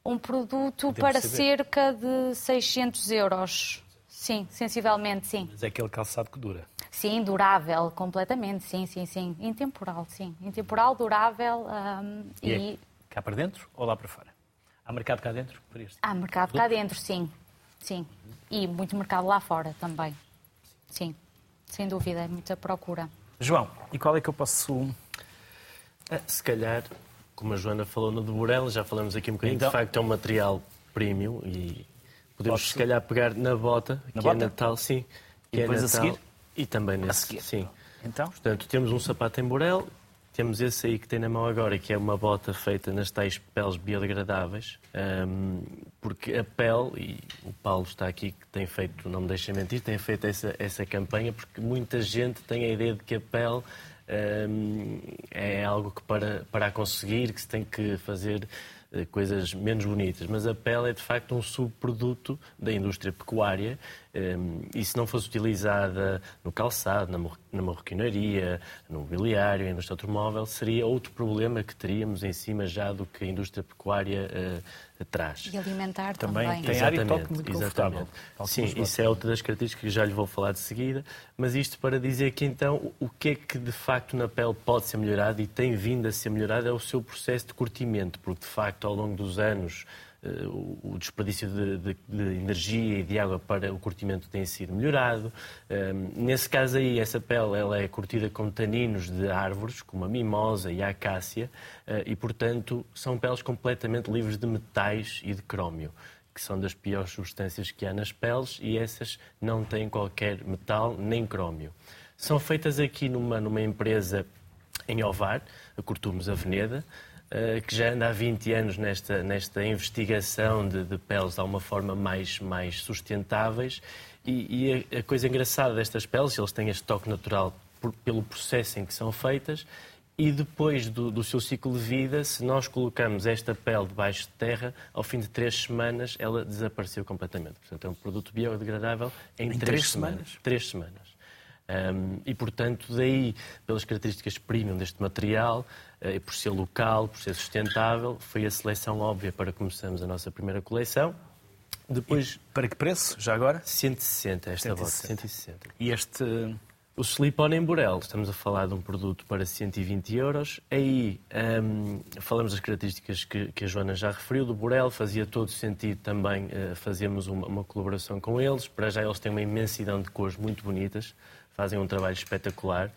Um produto Podemos para saber. cerca de 600 euros. Sim, sensivelmente, sim. Mas é aquele calçado que dura. Sim, durável, completamente, sim, sim, sim. Intemporal, sim. Intemporal, durável hum, E, e, é cá para dentro ou lá para fora? Há mercado cá dentro para este? há mercado cá dentro, sim. Sim. E muito mercado lá fora também. Sim, sem dúvida, é muita procura. João, e qual é que eu posso... Ah, se calhar como a Joana falou no de Borel, já falamos aqui um bocadinho, então, de facto é um material premium e podemos Posso... se calhar pegar na bota, na que é bota? é Natal, sim. Que e é depois Natal, a seguir? E também nesse, sim. Então? Portanto, temos um sapato em Borel, temos esse aí que tem na mão agora, que é uma bota feita nas tais peles biodegradáveis, um, porque a pele, e o Paulo está aqui que tem feito, não me deixa mentir, tem feito essa, essa campanha, porque muita gente tem a ideia de que a pele um, é algo que para, para a conseguir, que se tem que fazer eh, coisas menos bonitas, mas a pele é de facto um subproduto da indústria pecuária e se não fosse utilizada no calçado, na marroquinaria, no mobiliário, na indústria automóvel, seria outro problema que teríamos em cima já do que a indústria pecuária uh, traz. E alimentar também. Também tem ar e toque muito confortável. Sim, isso é outra das características que já lhe vou falar de seguida, mas isto para dizer que então o que é que de facto na pele pode ser melhorado e tem vindo a ser melhorado é o seu processo de curtimento, porque de facto ao longo dos anos eh, o desperdício de, de, de, energia e de água para o curtimento tem sido melhorado. Eh, nesse caso aí, essa pele ela é curtida com taninos de árvores, como a mimosa e a acácia, eh, e, portanto, são peles completamente livres de metais e de crómio que são das piores substâncias que há nas peles e essas não têm qualquer metal nem crómio. São feitas aqui numa, numa empresa em Ovar, a Cortumes Avenida, eh, que já anda há 20 anos nesta, nesta investigação de, de peles de alguma forma mais, mais sustentáveis. E, e a, a, coisa engraçada destas peles, eles têm este toque natural por, pelo processo em que são feitas, e depois do, do, seu ciclo de vida, se nós colocamos esta pele debaixo de terra, ao fim de três semanas ela desapareceu completamente. Portanto, é um produto biodegradável em, em três, três, semanas. semanas. Três semanas. Um, e, portanto, daí, pelas características premium deste material, e por ser local, por ser sustentável, foi a seleção óbvia para começarmos a nossa primeira coleção. Depois, e para que preço, já agora? 160 esta 160. bota, 160. E este... O slip-on em Burel, estamos a falar de um produto para 120 euros. Aí um, falamos das características que, que, a Joana já referiu do Burel, fazia todo sentido também uh, fazermos uma, uma, colaboração com eles. Para já eles têm uma imensidão de cores muito bonitas fazem um trabalho espetacular.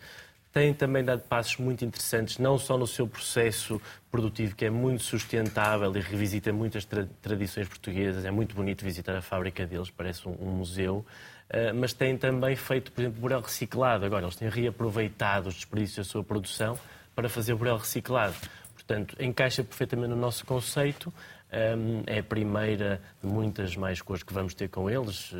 Têm também dado passos muito interessantes, não só no seu processo produtivo, que é muito sustentável e revisita muitas tra tradições portuguesas. É muito bonito visitar a fábrica deles, parece um, um museu. Uh, mas têm também feito, por exemplo, burel reciclado. Agora, eles têm reaproveitado os desperdícios da sua produção para fazer burel reciclado. Portanto, encaixa perfeitamente no nosso conceito. Um, é a primeira de muitas mais cores que vamos ter com eles.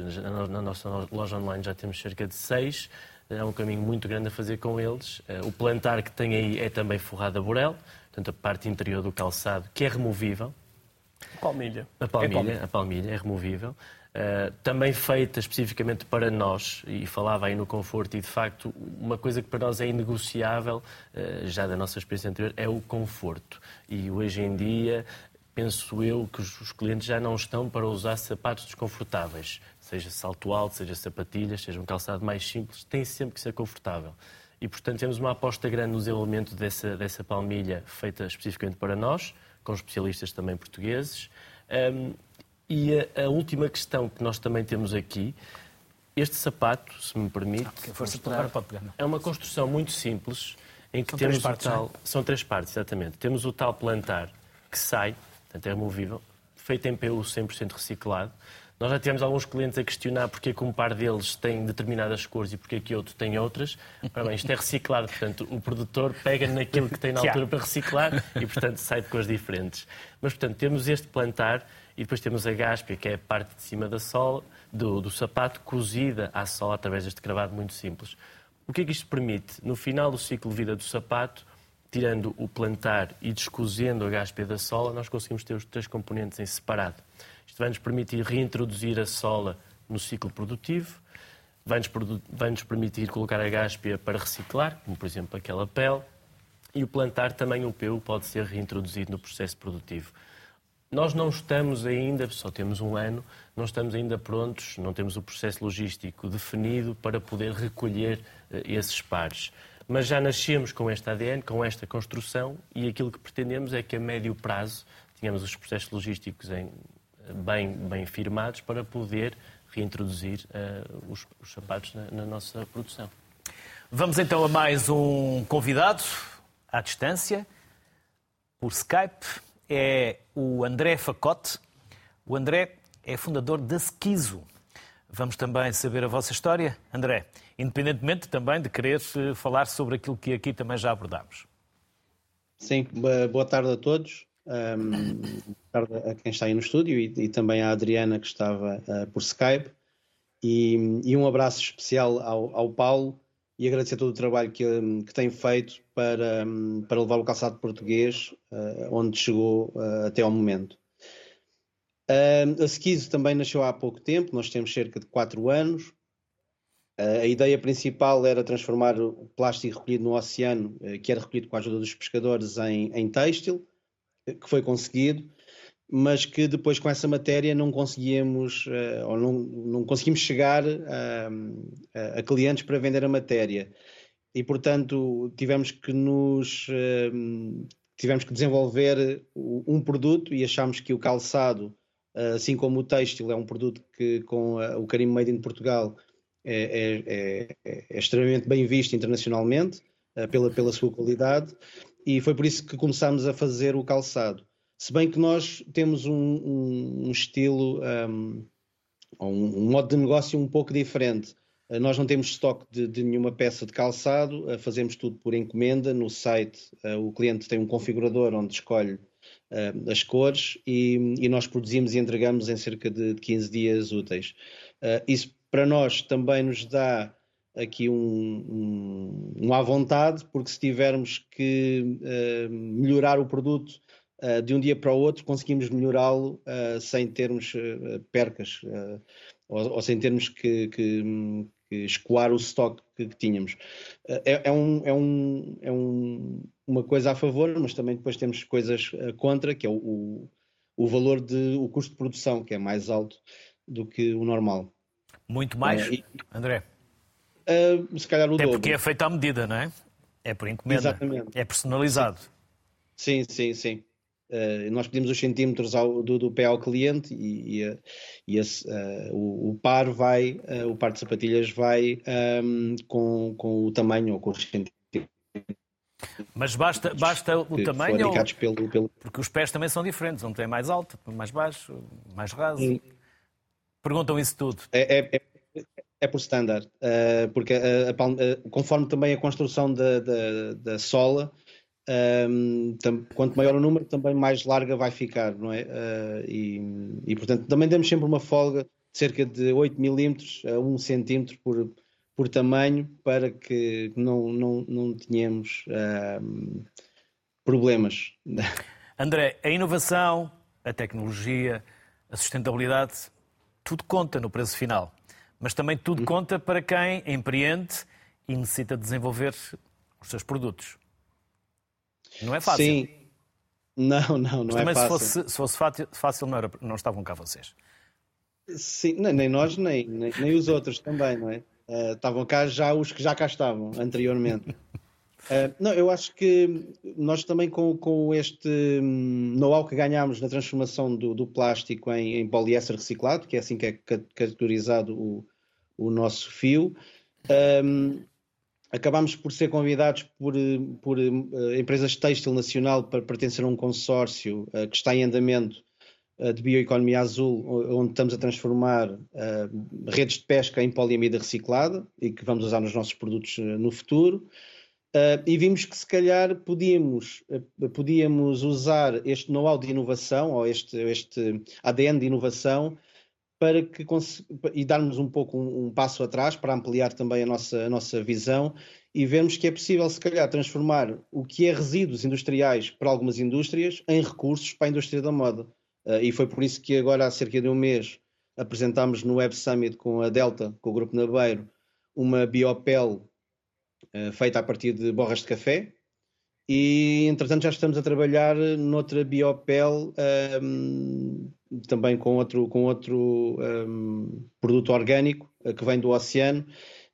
Na nossa loja online já temos cerca de seis é um caminho muito grande a fazer com eles. Eh, o plantar que tem aí é também forrado a burel, portanto a parte interior do calçado, que é removível. Palmilha. A palmilha, é palmilha. a palmilha é removível. Uh, também feita especificamente para nós, e falava aí no conforto, e de facto, uma coisa que para nós é inegociável, uh, já da nossa experiência anterior, é o conforto. E hoje em dia, penso eu que os clientes já não estão para usar sapatos desconfortáveis seja salto alto, seja sapatilhas, seja um calçado mais simples, tem sempre que ser confortável. E, portanto, temos uma aposta grande no desenvolvimento dessa, dessa palmilha feita especificamente para nós, com especialistas também portugueses. Um, e a, a, última questão que nós também temos aqui, este sapato, se me permite, ah, pegar, é uma construção muito simples, em que são temos partes, o tal... É? São três partes, exatamente. Temos o tal plantar que sai, portanto é removível, feito em PU 100% reciclado, nós já tivemos alguns clientes a questionar porque é que um par deles tem determinadas cores e porque é que outro tem outras. Ora bem, isto é reciclado, portanto, o produtor pega naquilo que tem na altura para reciclar e, portanto, sai de cores diferentes. Mas, portanto, temos este plantar e depois temos a gáspia, que é a parte de cima da sola, do, do sapato, cozida à sola através deste cravado muito simples. O que é que isto permite? No final do ciclo de vida do sapato, tirando o plantar e descozendo a gáspia da sola, nós conseguimos ter os três componentes em separado. Isto vai nos permitir reintroduzir a sola no ciclo produtivo, vai-nos vai permitir colocar a gáspia para reciclar, como por exemplo aquela pele, e o plantar também o PU pode ser reintroduzido no processo produtivo. Nós não estamos ainda, só temos um ano, não estamos ainda prontos, não temos o processo logístico definido para poder recolher uh, esses pares. Mas já nascemos com este ADN, com esta construção, e aquilo que pretendemos é que a médio prazo tenhamos os processos logísticos em, bem, bem firmados para poder reintroduzir uh, os, os, sapatos na, na nossa produção. Vamos então a mais um convidado, à distância. por Skype é o André Facote. O André é fundador da Skizo. Vamos também saber a vossa história, André, independentemente também de querer eh, falar sobre aquilo que aqui também já abordámos. Sim, boa tarde a todos. Um, boa tarde a quem está aí no estúdio e, e também à Adriana que estava uh, por Skype. E, e, um abraço especial ao, ao Paulo e agradecer todo o trabalho que, que tem feito para, para levar o calçado português uh, onde chegou uh, até ao momento. Uh, a Skizo também nasceu há pouco tempo, nós temos cerca de 4 anos. a ideia principal era transformar o plástico recolhido no oceano, que era recolhido com a ajuda dos pescadores, em, em têxtil, que foi conseguido mas que depois com essa matéria não conseguíamos uh, ou não, não conseguimos chegar a, a, clientes para vender a matéria e portanto tivemos que nos uh, tivemos que desenvolver um produto e achámos que o calçado uh, assim como o têxtil é um produto que com o carimbo made in Portugal é, é, é, é extremamente bem visto internacionalmente pela, pela sua qualidade e foi por isso que começámos a fazer o calçado se bem que nós temos um, um, um estilo, um, um, modo de negócio um pouco diferente. Nós não temos estoque de, de, nenhuma peça de calçado, fazemos tudo por encomenda. No site, o cliente tem um configurador onde escolhe as cores e, e, nós produzimos e entregamos em cerca de, de 15 dias úteis. isso para nós também nos dá aqui um, um, um à vontade, porque se tivermos que melhorar o produto uh, de um dia para o outro conseguimos melhorá-lo uh, sem termos uh, percas ou, ou, sem termos que, que, que escoar o estoque que, que tínhamos. É, é, um, é, um, é um, uma coisa a favor, mas também depois temos coisas contra, que é o, o, o valor de o custo de produção, que é mais alto do que o normal. Muito mais, e, André? Uh, se calhar o Até dobro. porque é feito à medida, não é? É por encomenda. Exatamente. É personalizado. Sim, sim, sim. Uh, nós pedimos os centímetros ao, do, do, pé ao cliente e, e, e esse, uh, o, o, par vai, uh, o par de sapatilhas vai um, ehm, com, com o tamanho ou com os centímetros. Mas basta, basta o tamanho? Ou... Pelo, pelo... Porque os pés também são diferentes, um tem mais alto, mais baixo, mais raso. Sim. Perguntam isso tudo. É, é, é, é por standard, porque a, a, conforme também a construção da, da, da sola, um, quanto maior o número, também mais larga vai ficar, não é? Uh, e, e, portanto, também damos sempre uma folga de cerca de 8 milímetros a 1 centímetro por, por tamanho para que não, não, não tenhamos uh, problemas. [laughs] André, a inovação, a tecnologia, a sustentabilidade, tudo conta no preço final. Mas também tudo uhum. conta para quem empreende e necessita desenvolver os seus produtos. Não é fácil. Sim. Não, não, não Mas é fácil. Se fosse, se fosse fácil, fácil não, era, não estavam cá vocês. Sim, nem nós, nem, nem, nem os outros também, não é? Uh, estavam cá já os que já cá estavam anteriormente. Uh, [laughs] não, eu acho que nós também com, com este hum, know-how que ganhámos na transformação do, do plástico em, em poliéster reciclado, que é assim que é categorizado o, o nosso fio, um, acabámos por ser convidados por, por uh, empresas de têxtil nacional para pertencer a um consórcio uh, que está em andamento uh, de bioeconomia azul, onde estamos a transformar redes de pesca em poliamida reciclada e que vamos usar nos nossos produtos no futuro. e vimos que se calhar podíamos, podíamos usar este know-how de inovação ou este, este ADN de inovação para que e darmos um pouco um, um, passo atrás para ampliar também a nossa, a nossa visão e vermos que é possível, se calhar, transformar o que é resíduos industriais para algumas indústrias em recursos para a indústria da moda. Uh, e foi por isso que agora, há cerca de um mês, apresentámos no Web Summit com a Delta, com o Grupo Nabeiro, uma biopel uh, feita a partir de borras de café, e entretanto já estamos a trabalhar noutra biopel um, também com outro, com outro um, produto orgânico uh, que vem do oceano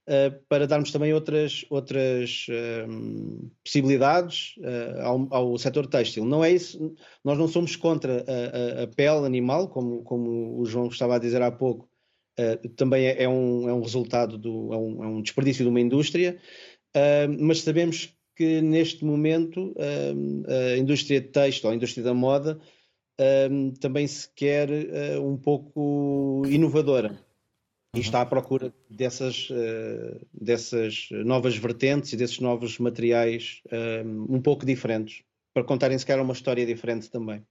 uh, para darmos também outras, outras um, possibilidades uh, ao, ao setor têxtil. Não é isso, nós não somos contra a, a, a pele animal, como, como o João estava a dizer há pouco, também é, é, um, é um resultado, do, é um, é um desperdício de uma indústria, mas sabemos que neste momento a indústria têxtil, a indústria da moda, também se quer um pouco inovadora e uhum. está à procura dessas, dessas novas vertentes e desses novos materiais um pouco diferentes, para contarem se calhar uma história diferente também.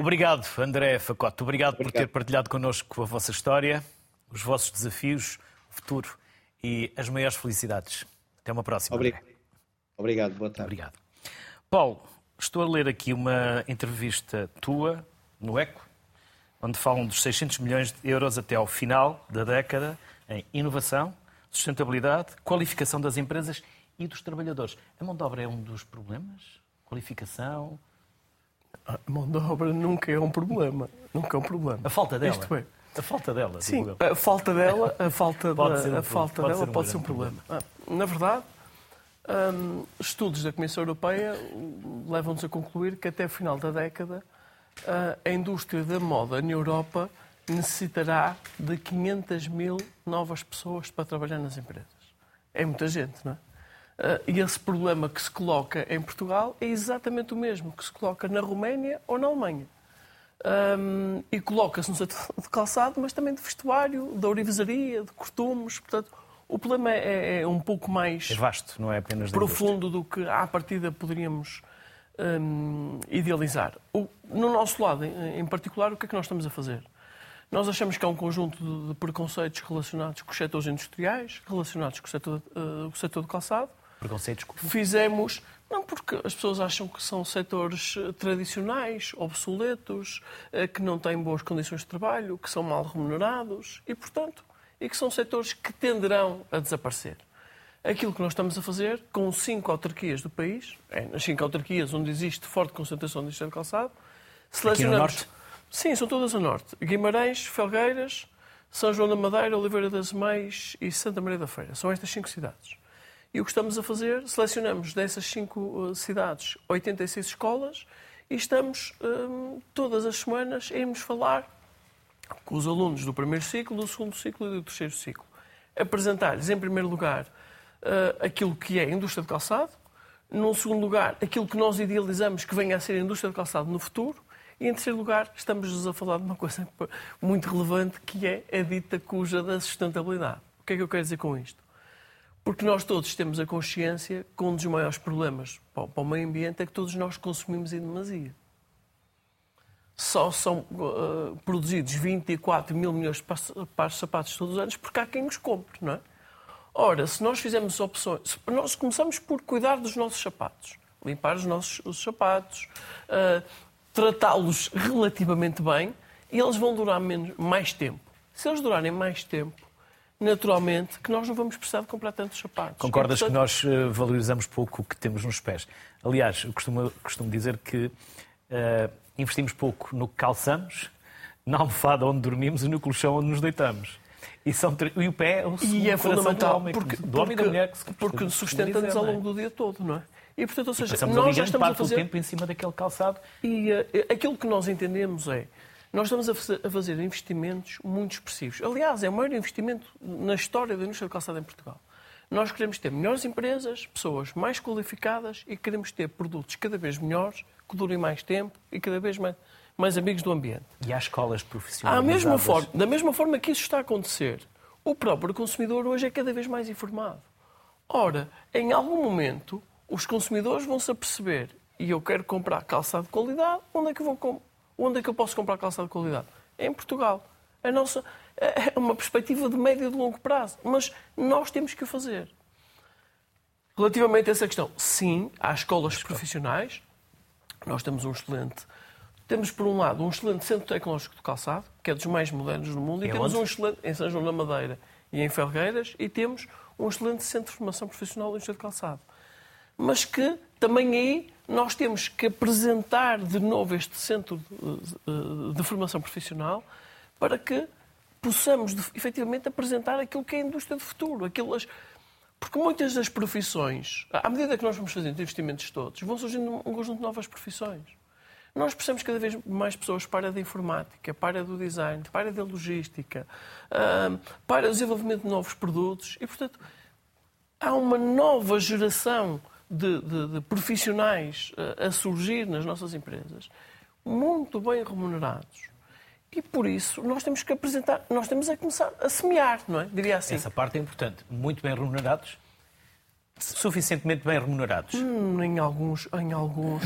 Obrigado, André Facote. Obrigado, Obrigado, por ter partilhado connosco a vossa história, os vossos desafios, o futuro e as maiores felicidades. Até uma próxima. Obrigado. André. Obrigado, boa tarde. Obrigado. Paulo, estou a ler aqui uma entrevista tua no ECO, onde falam dos 600 milhões de euros até ao final da década em inovação, sustentabilidade, qualificação das empresas e dos trabalhadores. A mão de obra é um dos problemas? Qualificação? A mão de obra nunca é um problema. Nunca é um problema. A falta dela? Isto é. A falta dela? Sim, a falta dela, a falta, pode da, um, a falta pode dela ser um pode ser um problema. problema. Ah, na verdade, um, estudos da Comissão Europeia levam-nos a concluir que até o final da década uh, a indústria da moda na Europa necessitará de 500 mil novas pessoas para trabalhar nas empresas. É muita gente, não é? Uh, e esse problema que se coloca em Portugal é exatamente o mesmo que se coloca na Roménia ou na Alemanha. Um, e coloca-se no setor [laughs] de calçado, mas também de vestuário, de ourivesaria, de costumes. Portanto, o problema é, é um pouco mais é vasto, não é apenas profundo do que à partida poderíamos um, idealizar. O, no nosso lado, em, em, particular, o que é que nós estamos a fazer? Nós achamos que há um conjunto de, preconceitos relacionados com os setores industriais, relacionados com o setor, uh, o setor do calçado. Preconceitos? Fizemos não, porque as pessoas acham que são setores eh, tradicionais, obsoletos, eh, que não têm boas condições de trabalho, que são mal remunerados e, portanto, e que são setores que tenderão a desaparecer. Aquilo que nós estamos a fazer com cinco autarquias do país, é nas cinco autarquias onde existe forte concentração de indústria de calçado, selecionamos. Aqui no norte? Sim, são todas a norte. Guimarães, Felgueiras, São João da Madeira, Oliveira das Meias e Santa Maria da Feira. São estas cinco cidades. E o que estamos a fazer, selecionamos dessas cinco uh, cidades 86 escolas e estamos um, todas as semanas a irmos falar com os alunos do primeiro ciclo, do segundo ciclo e do terceiro ciclo. Apresentar-lhes, em primeiro lugar, uh, aquilo que é a indústria de calçado, num segundo lugar, aquilo que nós idealizamos que venha a ser a indústria de calçado no futuro, e em terceiro lugar, estamos a falar de uma coisa [laughs] muito relevante que é a dita cuja da sustentabilidade. O que é que eu quero dizer com isto? Porque nós todos temos a consciência que um dos maiores problemas para o meio ambiente é que todos nós consumimos em demasia só são uh, produzidos 24 mil milhões de pares de sapatos todos os anos porque há quem os compre, não é? Ora, se nós fizermos opções, nós começamos por cuidar dos nossos sapatos, limpar os nossos os sapatos, uh, tratá-los relativamente bem, e eles vão durar menos, mais tempo. Se eles durarem mais tempo, naturalmente que nós não vamos precisar de comprar tantos sapatos. Concordas e, portanto... que nós uh, valorizamos pouco o que temos nos pés? Aliás, eu costumo, costumo dizer que uh, investimos pouco no que calçamos, na almofada onde dormimos e no colchão onde nos deitamos. E, são, e o pé é o e é fundamental, do homem, porque, do homem porque, da mulher que porque sustenta-nos ao longo do dia todo, não é? E, portanto, ou seja, nós já estamos a fazer... tempo em cima daquele calçado. E uh, aquilo que nós entendemos é, nós estamos a fazer, a fazer investimentos muito expressivos. Aliás, é o maior investimento na história da indústria de calçado em Portugal. Nós queremos ter melhores empresas, pessoas mais qualificadas e queremos ter produtos cada vez melhores, que durem mais tempo e cada vez mais, mais amigos do ambiente. E há escolas profissionais. mesma forma, da mesma forma que isso está a acontecer, o próprio consumidor hoje é cada vez mais informado. Ora, em algum momento, os consumidores vão se aperceber e eu quero comprar calçado de qualidade, onde é que eu, vou, onde é que eu posso comprar calçado de qualidade? É em Portugal. A nossa, é uma perspectiva de médio e de longo prazo. Mas nós temos que o fazer. Relativamente a essa questão, sim, há escolas profissionais. Nós temos um excelente. Temos, por um lado, um excelente centro tecnológico de calçado, que é dos mais modernos do mundo, e, e temos onde? um excelente em São João da Madeira e em Felgueiras, e temos um excelente centro de formação profissional do Instituto de Calçado. Mas que também aí nós temos que apresentar de novo este centro de, de formação profissional para que possamos, efetivamente, apresentar aquilo que é a indústria do futuro. Aquelas... Porque muitas das profissões, à medida que nós vamos fazendo investimentos todos, vão surgindo um conjunto de novas profissões. Nós precisamos cada vez mais pessoas para da informática, para do design, para da logística, para o desenvolvimento de novos produtos e, portanto, há uma nova geração de, de, de profissionais a, a surgir nas nossas empresas, muito bem remunerados. E por isso nós temos que apresentar, nós temos a começar a semear, não é? Diria assim. Essa parte é importante. Muito bem remunerados, suficientemente bem remunerados. Hum, em alguns, em alguns.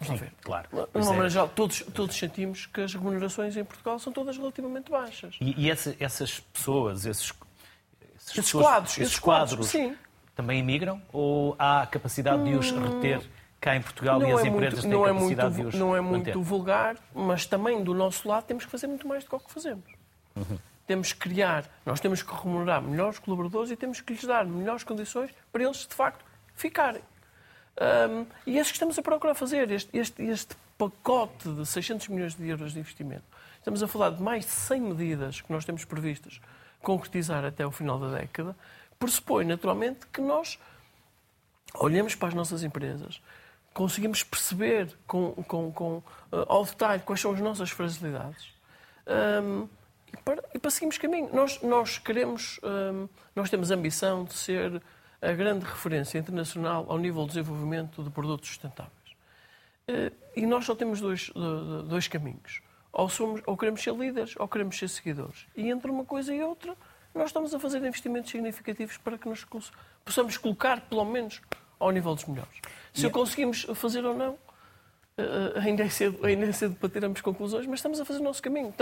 Vamos Sim, ver. claro. De uma é. maneira geral, todos, todos sentimos que as remunerações em Portugal são todas relativamente baixas. E, e essa- essas pessoas, esses, esses, Esses pessoas- quadros, esses quadros, quadros, sim. Hum. também imigram? Ou há a capacidade de os reter cá em Portugal e não as é empresas muito, têm não é capacidade muito, de os não é manter? muito vulgar, mas também do nosso lado temos que fazer muito mais do que o que fazemos. Uhum. Temos que criar, nós temos que remunerar melhores colaboradores e temos que lhes dar melhores condições para eles, de facto, ficarem. Hum, e é isso que estamos a procurar fazer, este, este, este pacote de 600 milhões de euros de investimento. Estamos a falar de mais de 100 medidas que nós temos previstas concretizar até o final da década, pressupõe naturalmente que nós olhamos para as nossas empresas, conseguimos perceber com, com, com, eh, ao detalhe quais são as nossas fragilidades hum, e, para, e para seguirmos caminho. Nós, nós queremos, hum, nós temos a ambição de ser a grande referência internacional ao nível de desenvolvimento de produtos sustentáveis. Eh, E nós só temos dois, do- dois caminhos. Ou, somos, ou queremos ser líderes ou queremos ser seguidores. E entre uma coisa e outra, nós estamos a fazer investimentos significativos para que nos possamos colocar, pelo menos, ao nível dos melhores. Se o conseguimos fazer ou não, eh, ainda, é cedo, ainda é cedo para termos conclusões, mas estamos a fazer o nosso caminho.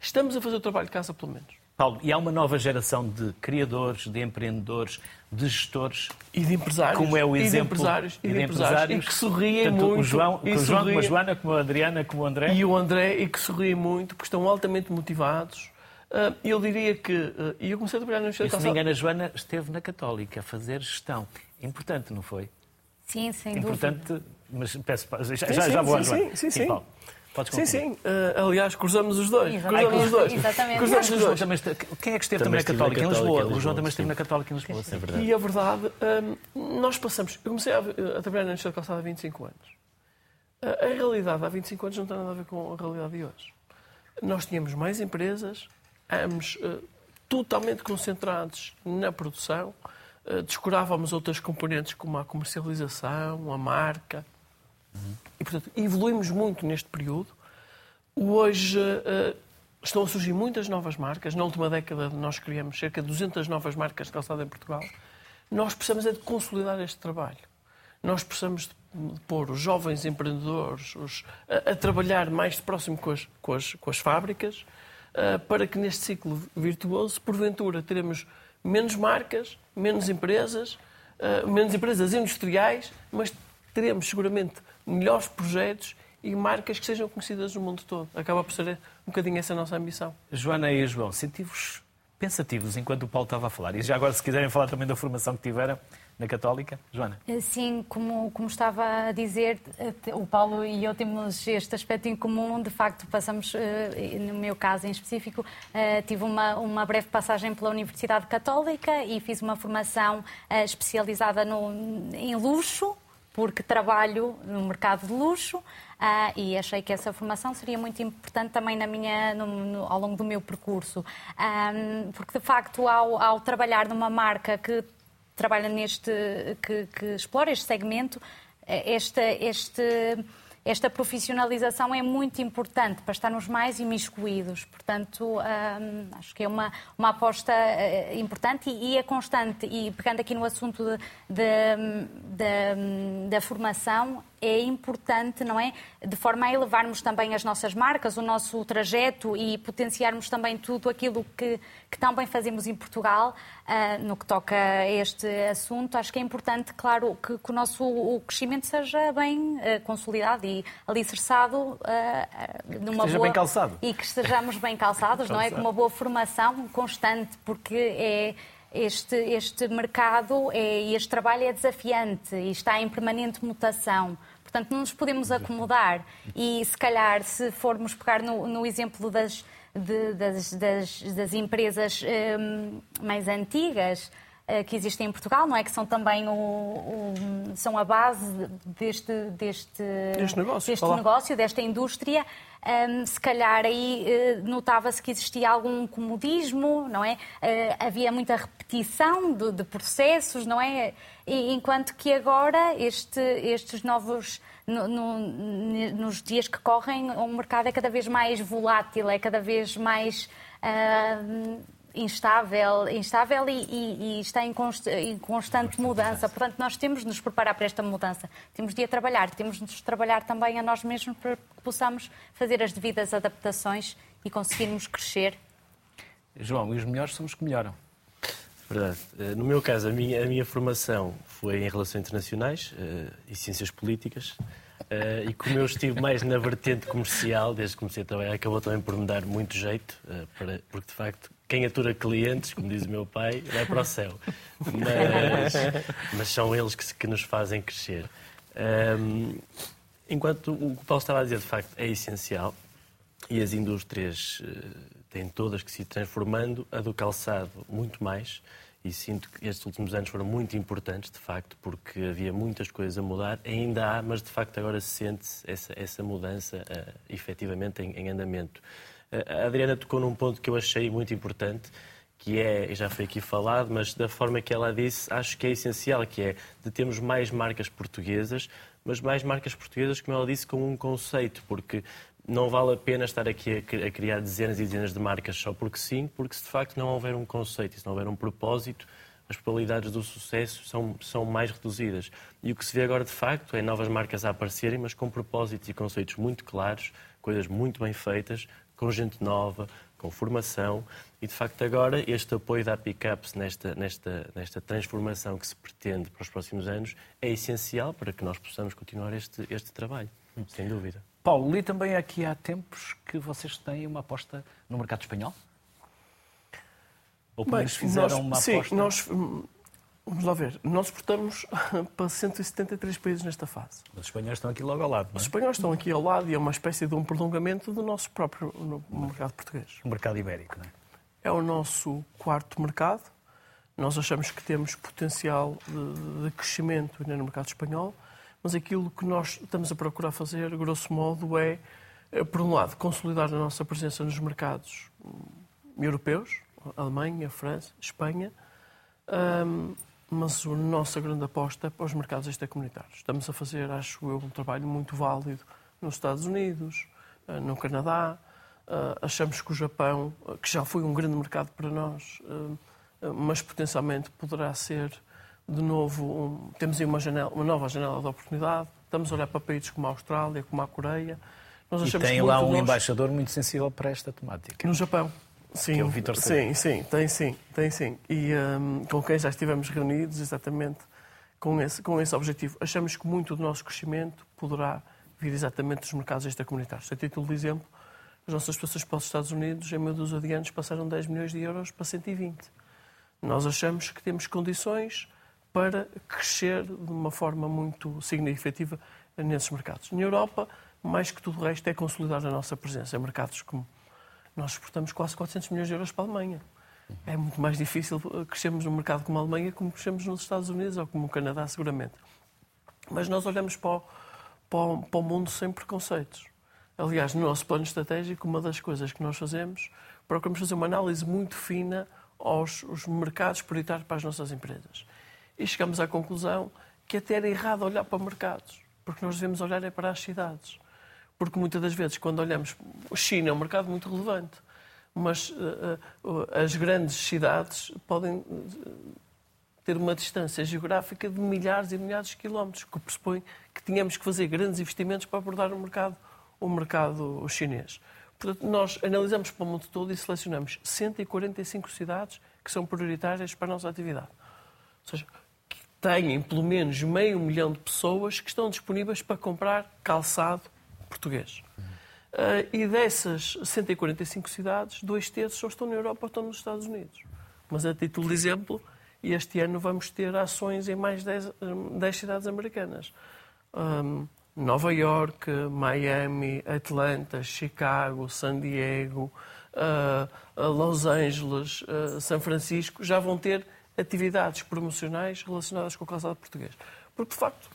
Estamos, a fazer o trabalho de casa, pelo menos. Paulo, e há uma nova geração de criadores, de empreendedores, de gestores E de empresários. como é o e de exemplo empresários, e de empresários. E que sorriem Tanto muito. o João, e o João como a Joana, como a Adriana, como o André. E o André, e que sorriem muito, porque estão altamente motivados. Ah, Eu diria que. ah, E eu comecei a trabalhar no E Ministério se não me engano, a Joana esteve na Católica a fazer gestão. Importante, não foi? Sim, sem dúvida. Importante, mas peço, já, Sim, já, sim, já vou sim, sim, sim. Paulo, Sim, concluir. sim. Ah, aliás, cruzamos os dois. Exatamente. Cruzamos os dois. Exatamente. Cruzamos os dois. também este- Quem é que esteve Também também, na na Católica? Em Católica, Lisboa. em O João Lisboa, também esteve sim. na Católica em Lisboa. sim. É verdade. E a verdade, hum, nós passamos. Eu comecei a, a trabalhar na Ministério da Calçada há 25 anos. A, a realidade há 25 anos não tem nada a ver com a realidade de hoje. Nós tínhamos mais empresas, ambos eh, totalmente concentrados na produção, eh, descurávamos outras componentes como a comercialização, a marca. E, portanto, evoluímos muito neste período. Hoje eh, estão a surgir muitas novas marcas. Na última década nós criamos cerca de 200 novas marcas de calçado em Portugal. Nós precisamos é de consolidar este trabalho. Nós precisamos de, pôr os jovens empreendedores os- a, a trabalhar mais de próximo com as, com as, com as fábricas eh, para que neste ciclo virtuoso, porventura, teremos menos marcas, menos empresas, eh, menos empresas industriais, mas teremos seguramente melhores projetos e marcas que sejam conhecidas no mundo todo. Acaba por ser um bocadinho essa nossa ambição. Joana e João, senti-vos pensativos enquanto o Paulo estava a falar. E já agora, se quiserem falar também da formação que tiveram na Católica. Joana. Sim, como, como estava a dizer, eh, o Paulo e eu temos este aspecto em comum. De facto, passamos, eh, no meu caso em específico, eh, tive uma, uma breve passagem pela Universidade Católica e fiz uma formação especializada no, em luxo, porque trabalho no mercado de luxo ah, e achei que essa formação seria muito importante também na minha, no- no- ao longo do meu percurso. Ah, porque, de facto, ao, ao trabalhar numa marca que trabalha neste, que, que explora este segmento, eh, esta, este, esta profissionalização é muito importante para estarmos mais imiscuídos. Portanto, hum, acho que é uma, uma aposta eh, importante e, e é constante. E pegando aqui no assunto da formação, é importante, não é? De forma a elevarmos também as nossas marcas, o nosso trajeto e potenciarmos também tudo aquilo que, que tão bem fazemos em Portugal ah, no que toca a este assunto. Acho que é importante, claro, que, que o nosso o crescimento seja bem ah, consolidado e alicerçado ah, numa esteja boa... bem calçado. E que estejamos bem calçados, não é? Com uma boa formação constante, porque é este, este mercado é, e este trabalho é desafiante e está em permanente mutação. Portanto, não nos podemos acomodar. E, se calhar, se formos pegar no, no exemplo das, de- das, das- das empresas hum, mais antigas, que existem em Portugal, não é? Que são também o, o são a base deste, deste, negócio, deste negócio, desta indústria. Um, se calhar aí uh, notava-se que existia algum comodismo, não é? Uh, havia muita repetição de, de, processos, não é? E, enquanto que agora este, estes novos no, no, nos dias que correm, o mercado é cada vez mais volátil, é cada vez mais uh, instável, instável e, e, e está em, const, em, constante mudança. Portanto, nós temos de nos preparar para esta mudança. Temos de ir a trabalhar, temos de nos trabalhar também a nós mesmos para que possamos fazer as devidas adaptações e conseguirmos crescer. João, e os melhores são os que melhoram. Verdade. Eh, no meu caso, a minha, a minha formação foi em Relações Internacionais uh, e Ciências Políticas. Uh, e como eu estive mais na vertente comercial, desde que comecei a trabalhar, acabou também por me dar muito jeito, uh, para, porque de facto, quem atura clientes, como diz o meu pai, vai para o céu. [laughs] Mas, mas são eles que, que, nos fazem crescer. Um, enquanto o que o Paulo estava a dizer, de facto, é essencial, e as indústrias têm todas que se transformando, a do calçado muito mais e sinto que estes últimos anos foram muito importantes, de facto, porque havia muitas coisas a mudar. Ainda há, mas de facto agora se sente essa, essa mudança uh, efetivamente em, em andamento. A Adriana tocou num ponto que eu achei muito importante, que é, já foi aqui falado, mas da forma que ela disse, acho que é essencial, que é de termos mais marcas portuguesas, mas mais marcas portuguesas, como ela disse, com um conceito, porque não vale a pena estar aqui a criar dezenas e dezenas de marcas só porque sim, porque se de facto não houver um conceito, se não houver um propósito, as probabilidades do sucesso são, são mais reduzidas. E o que se vê agora de facto é novas marcas a aparecerem, mas com propósitos e conceitos muito claros, coisas muito bem feitas, com gente nova, com formação. E de facto agora este apoio da Pickups nesta, nesta, nesta transformação que se pretende para os próximos anos é essencial para que nós possamos continuar este, este trabalho, sem dúvida. Paulo, li também aqui há tempos que vocês têm uma aposta no mercado espanhol? Ou pelo menos fizeram nós, uma sim, aposta? nós... Vamos lá ver. Nós exportamos [laughs] para 173 países nesta fase. Os espanhóis estão aqui logo ao lado, é? Os espanhóis estão aqui ao lado e é uma espécie de um prolongamento do nosso próprio mercado português. O mercado ibérico, não é? É o nosso quarto mercado. Nós achamos que temos potencial de, de crescimento no mercado espanhol mas aquilo que nós estamos a procurar fazer, grosso modo, é, eh, por um lado, consolidar a nossa presença nos mercados hum, europeus, Alemanha, França, Espanha, um, mas a nossa grande aposta é para os mercados extracomunitários. Estamos a fazer, acho eu, um trabalho muito válido nos Estados Unidos, eh, no Canadá. Eh, achamos que o Japão, que já foi um grande mercado para nós, mas potencialmente poderá ser de novo, um, temos aí uma, janela, uma nova janela de oportunidade. Estamos a olhar para países como a Austrália, como a Coreia. Nós e tem lá um nós... embaixador muito sensível para esta temática. No Japão. Sim, que é o Vitor Sim, sim, tem sim, tem sim. E um, com quem já estivemos reunidos exatamente com esse, com esse objetivo. Achamos que muito do nosso crescimento poderá vir exatamente dos mercados extracomunitários. A título de exemplo, as nossas pessoas para os Estados Unidos, em meio dos adiantes, passaram 10 milhões de euros para 120. Nós achamos que temos condições para crescer de uma forma muito significativa nesses mercados. Na Europa, mais que tudo o resto, é consolidar a nossa presença em mercados como nós exportamos quase 400 milhões de euros para a Alemanha. É muito mais difícil crescermos num mercado como a Alemanha como crescemos nos Estados Unidos ou como no Canadá, seguramente. Mas nós olhamos para o, para o, para o mundo sem preconceitos. Aliás, no nosso plano estratégico, uma das coisas que nós fazemos, procuramos fazer uma análise muito fina aos, aos mercados prioritários para as nossas empresas e chegamos à conclusão que até era errado olhar para mercados, porque nós devemos olhar é para as cidades. Porque muitas das vezes, quando olhamos, a China é um mercado muito relevante, mas uh, as grandes cidades podem uh, ter uma distância geográfica de milhares e milhares de quilómetros, que pressupõe que tínhamos que fazer grandes investimentos para abordar o mercado, o mercado chinês. Portanto, nós analisamos para o mundo todo e selecionamos 145 cidades que são prioritárias para a nossa atividade. Ou seja, têm pelo menos meio milhão de pessoas que estão disponíveis para comprar calçado português. Uh, e dessas 145 cidades, dois terços só estão na Europa ou estão nos Estados Unidos. Mas a título de exemplo, este ano vamos ter ações em mais 10, 10 cidades americanas. Um, Nova York, Miami, Atlanta, Chicago, San Diego, uh, Los Angeles, uh, São Francisco, já vão ter atividades promocionais relacionadas com o calçado português. Porque, de facto,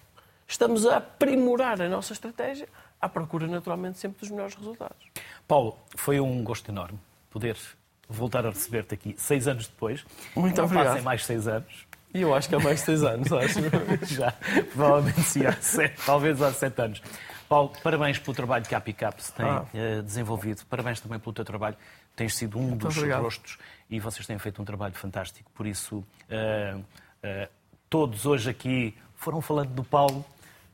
estamos a aprimorar a nossa estratégia à procura, naturalmente, sempre dos melhores resultados. Paulo, foi um gosto enorme poder voltar a receber-te aqui seis anos depois. Muito Não obrigado. Passem mais seis anos. E eu acho que há mais seis anos, [laughs] acho. Já, provavelmente sim, há sete, talvez há sete anos. Paulo, parabéns pelo trabalho que a Picap se tem Ah. eh, desenvolvido. Parabéns também pelo teu trabalho. Tens sido um dos obrigado. rostos e vocês têm feito um trabalho fantástico. Por isso, eh, eh, todos hoje aqui foram falando do Paulo.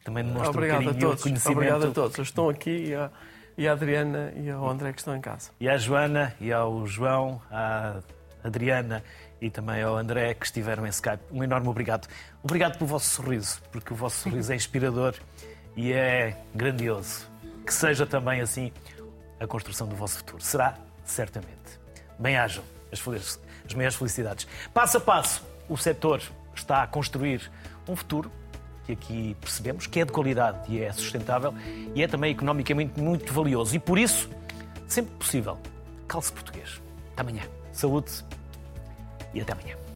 Também demonstram Obrigado a carinho e todos. conhecimento. Obrigado a todos. Estou aqui e a, e a Adriana e ao André que estão em casa. E à Joana, e ao João, à Adriana e também ao André que estiveram em Skype. Um enorme obrigado. Obrigado pelo vosso sorriso, porque o vosso sorriso é inspirador e é grandioso. Que seja também assim a construção do vosso futuro. Será? Certamente. Bem-ajam as, as maiores felicidades. Passo a passo, o setor está a construir um futuro que aqui percebemos que é de qualidade e é sustentável e é também economicamente muito valioso. E por isso, sempre possível, calce português. Até amanhã. Saúde e até amanhã.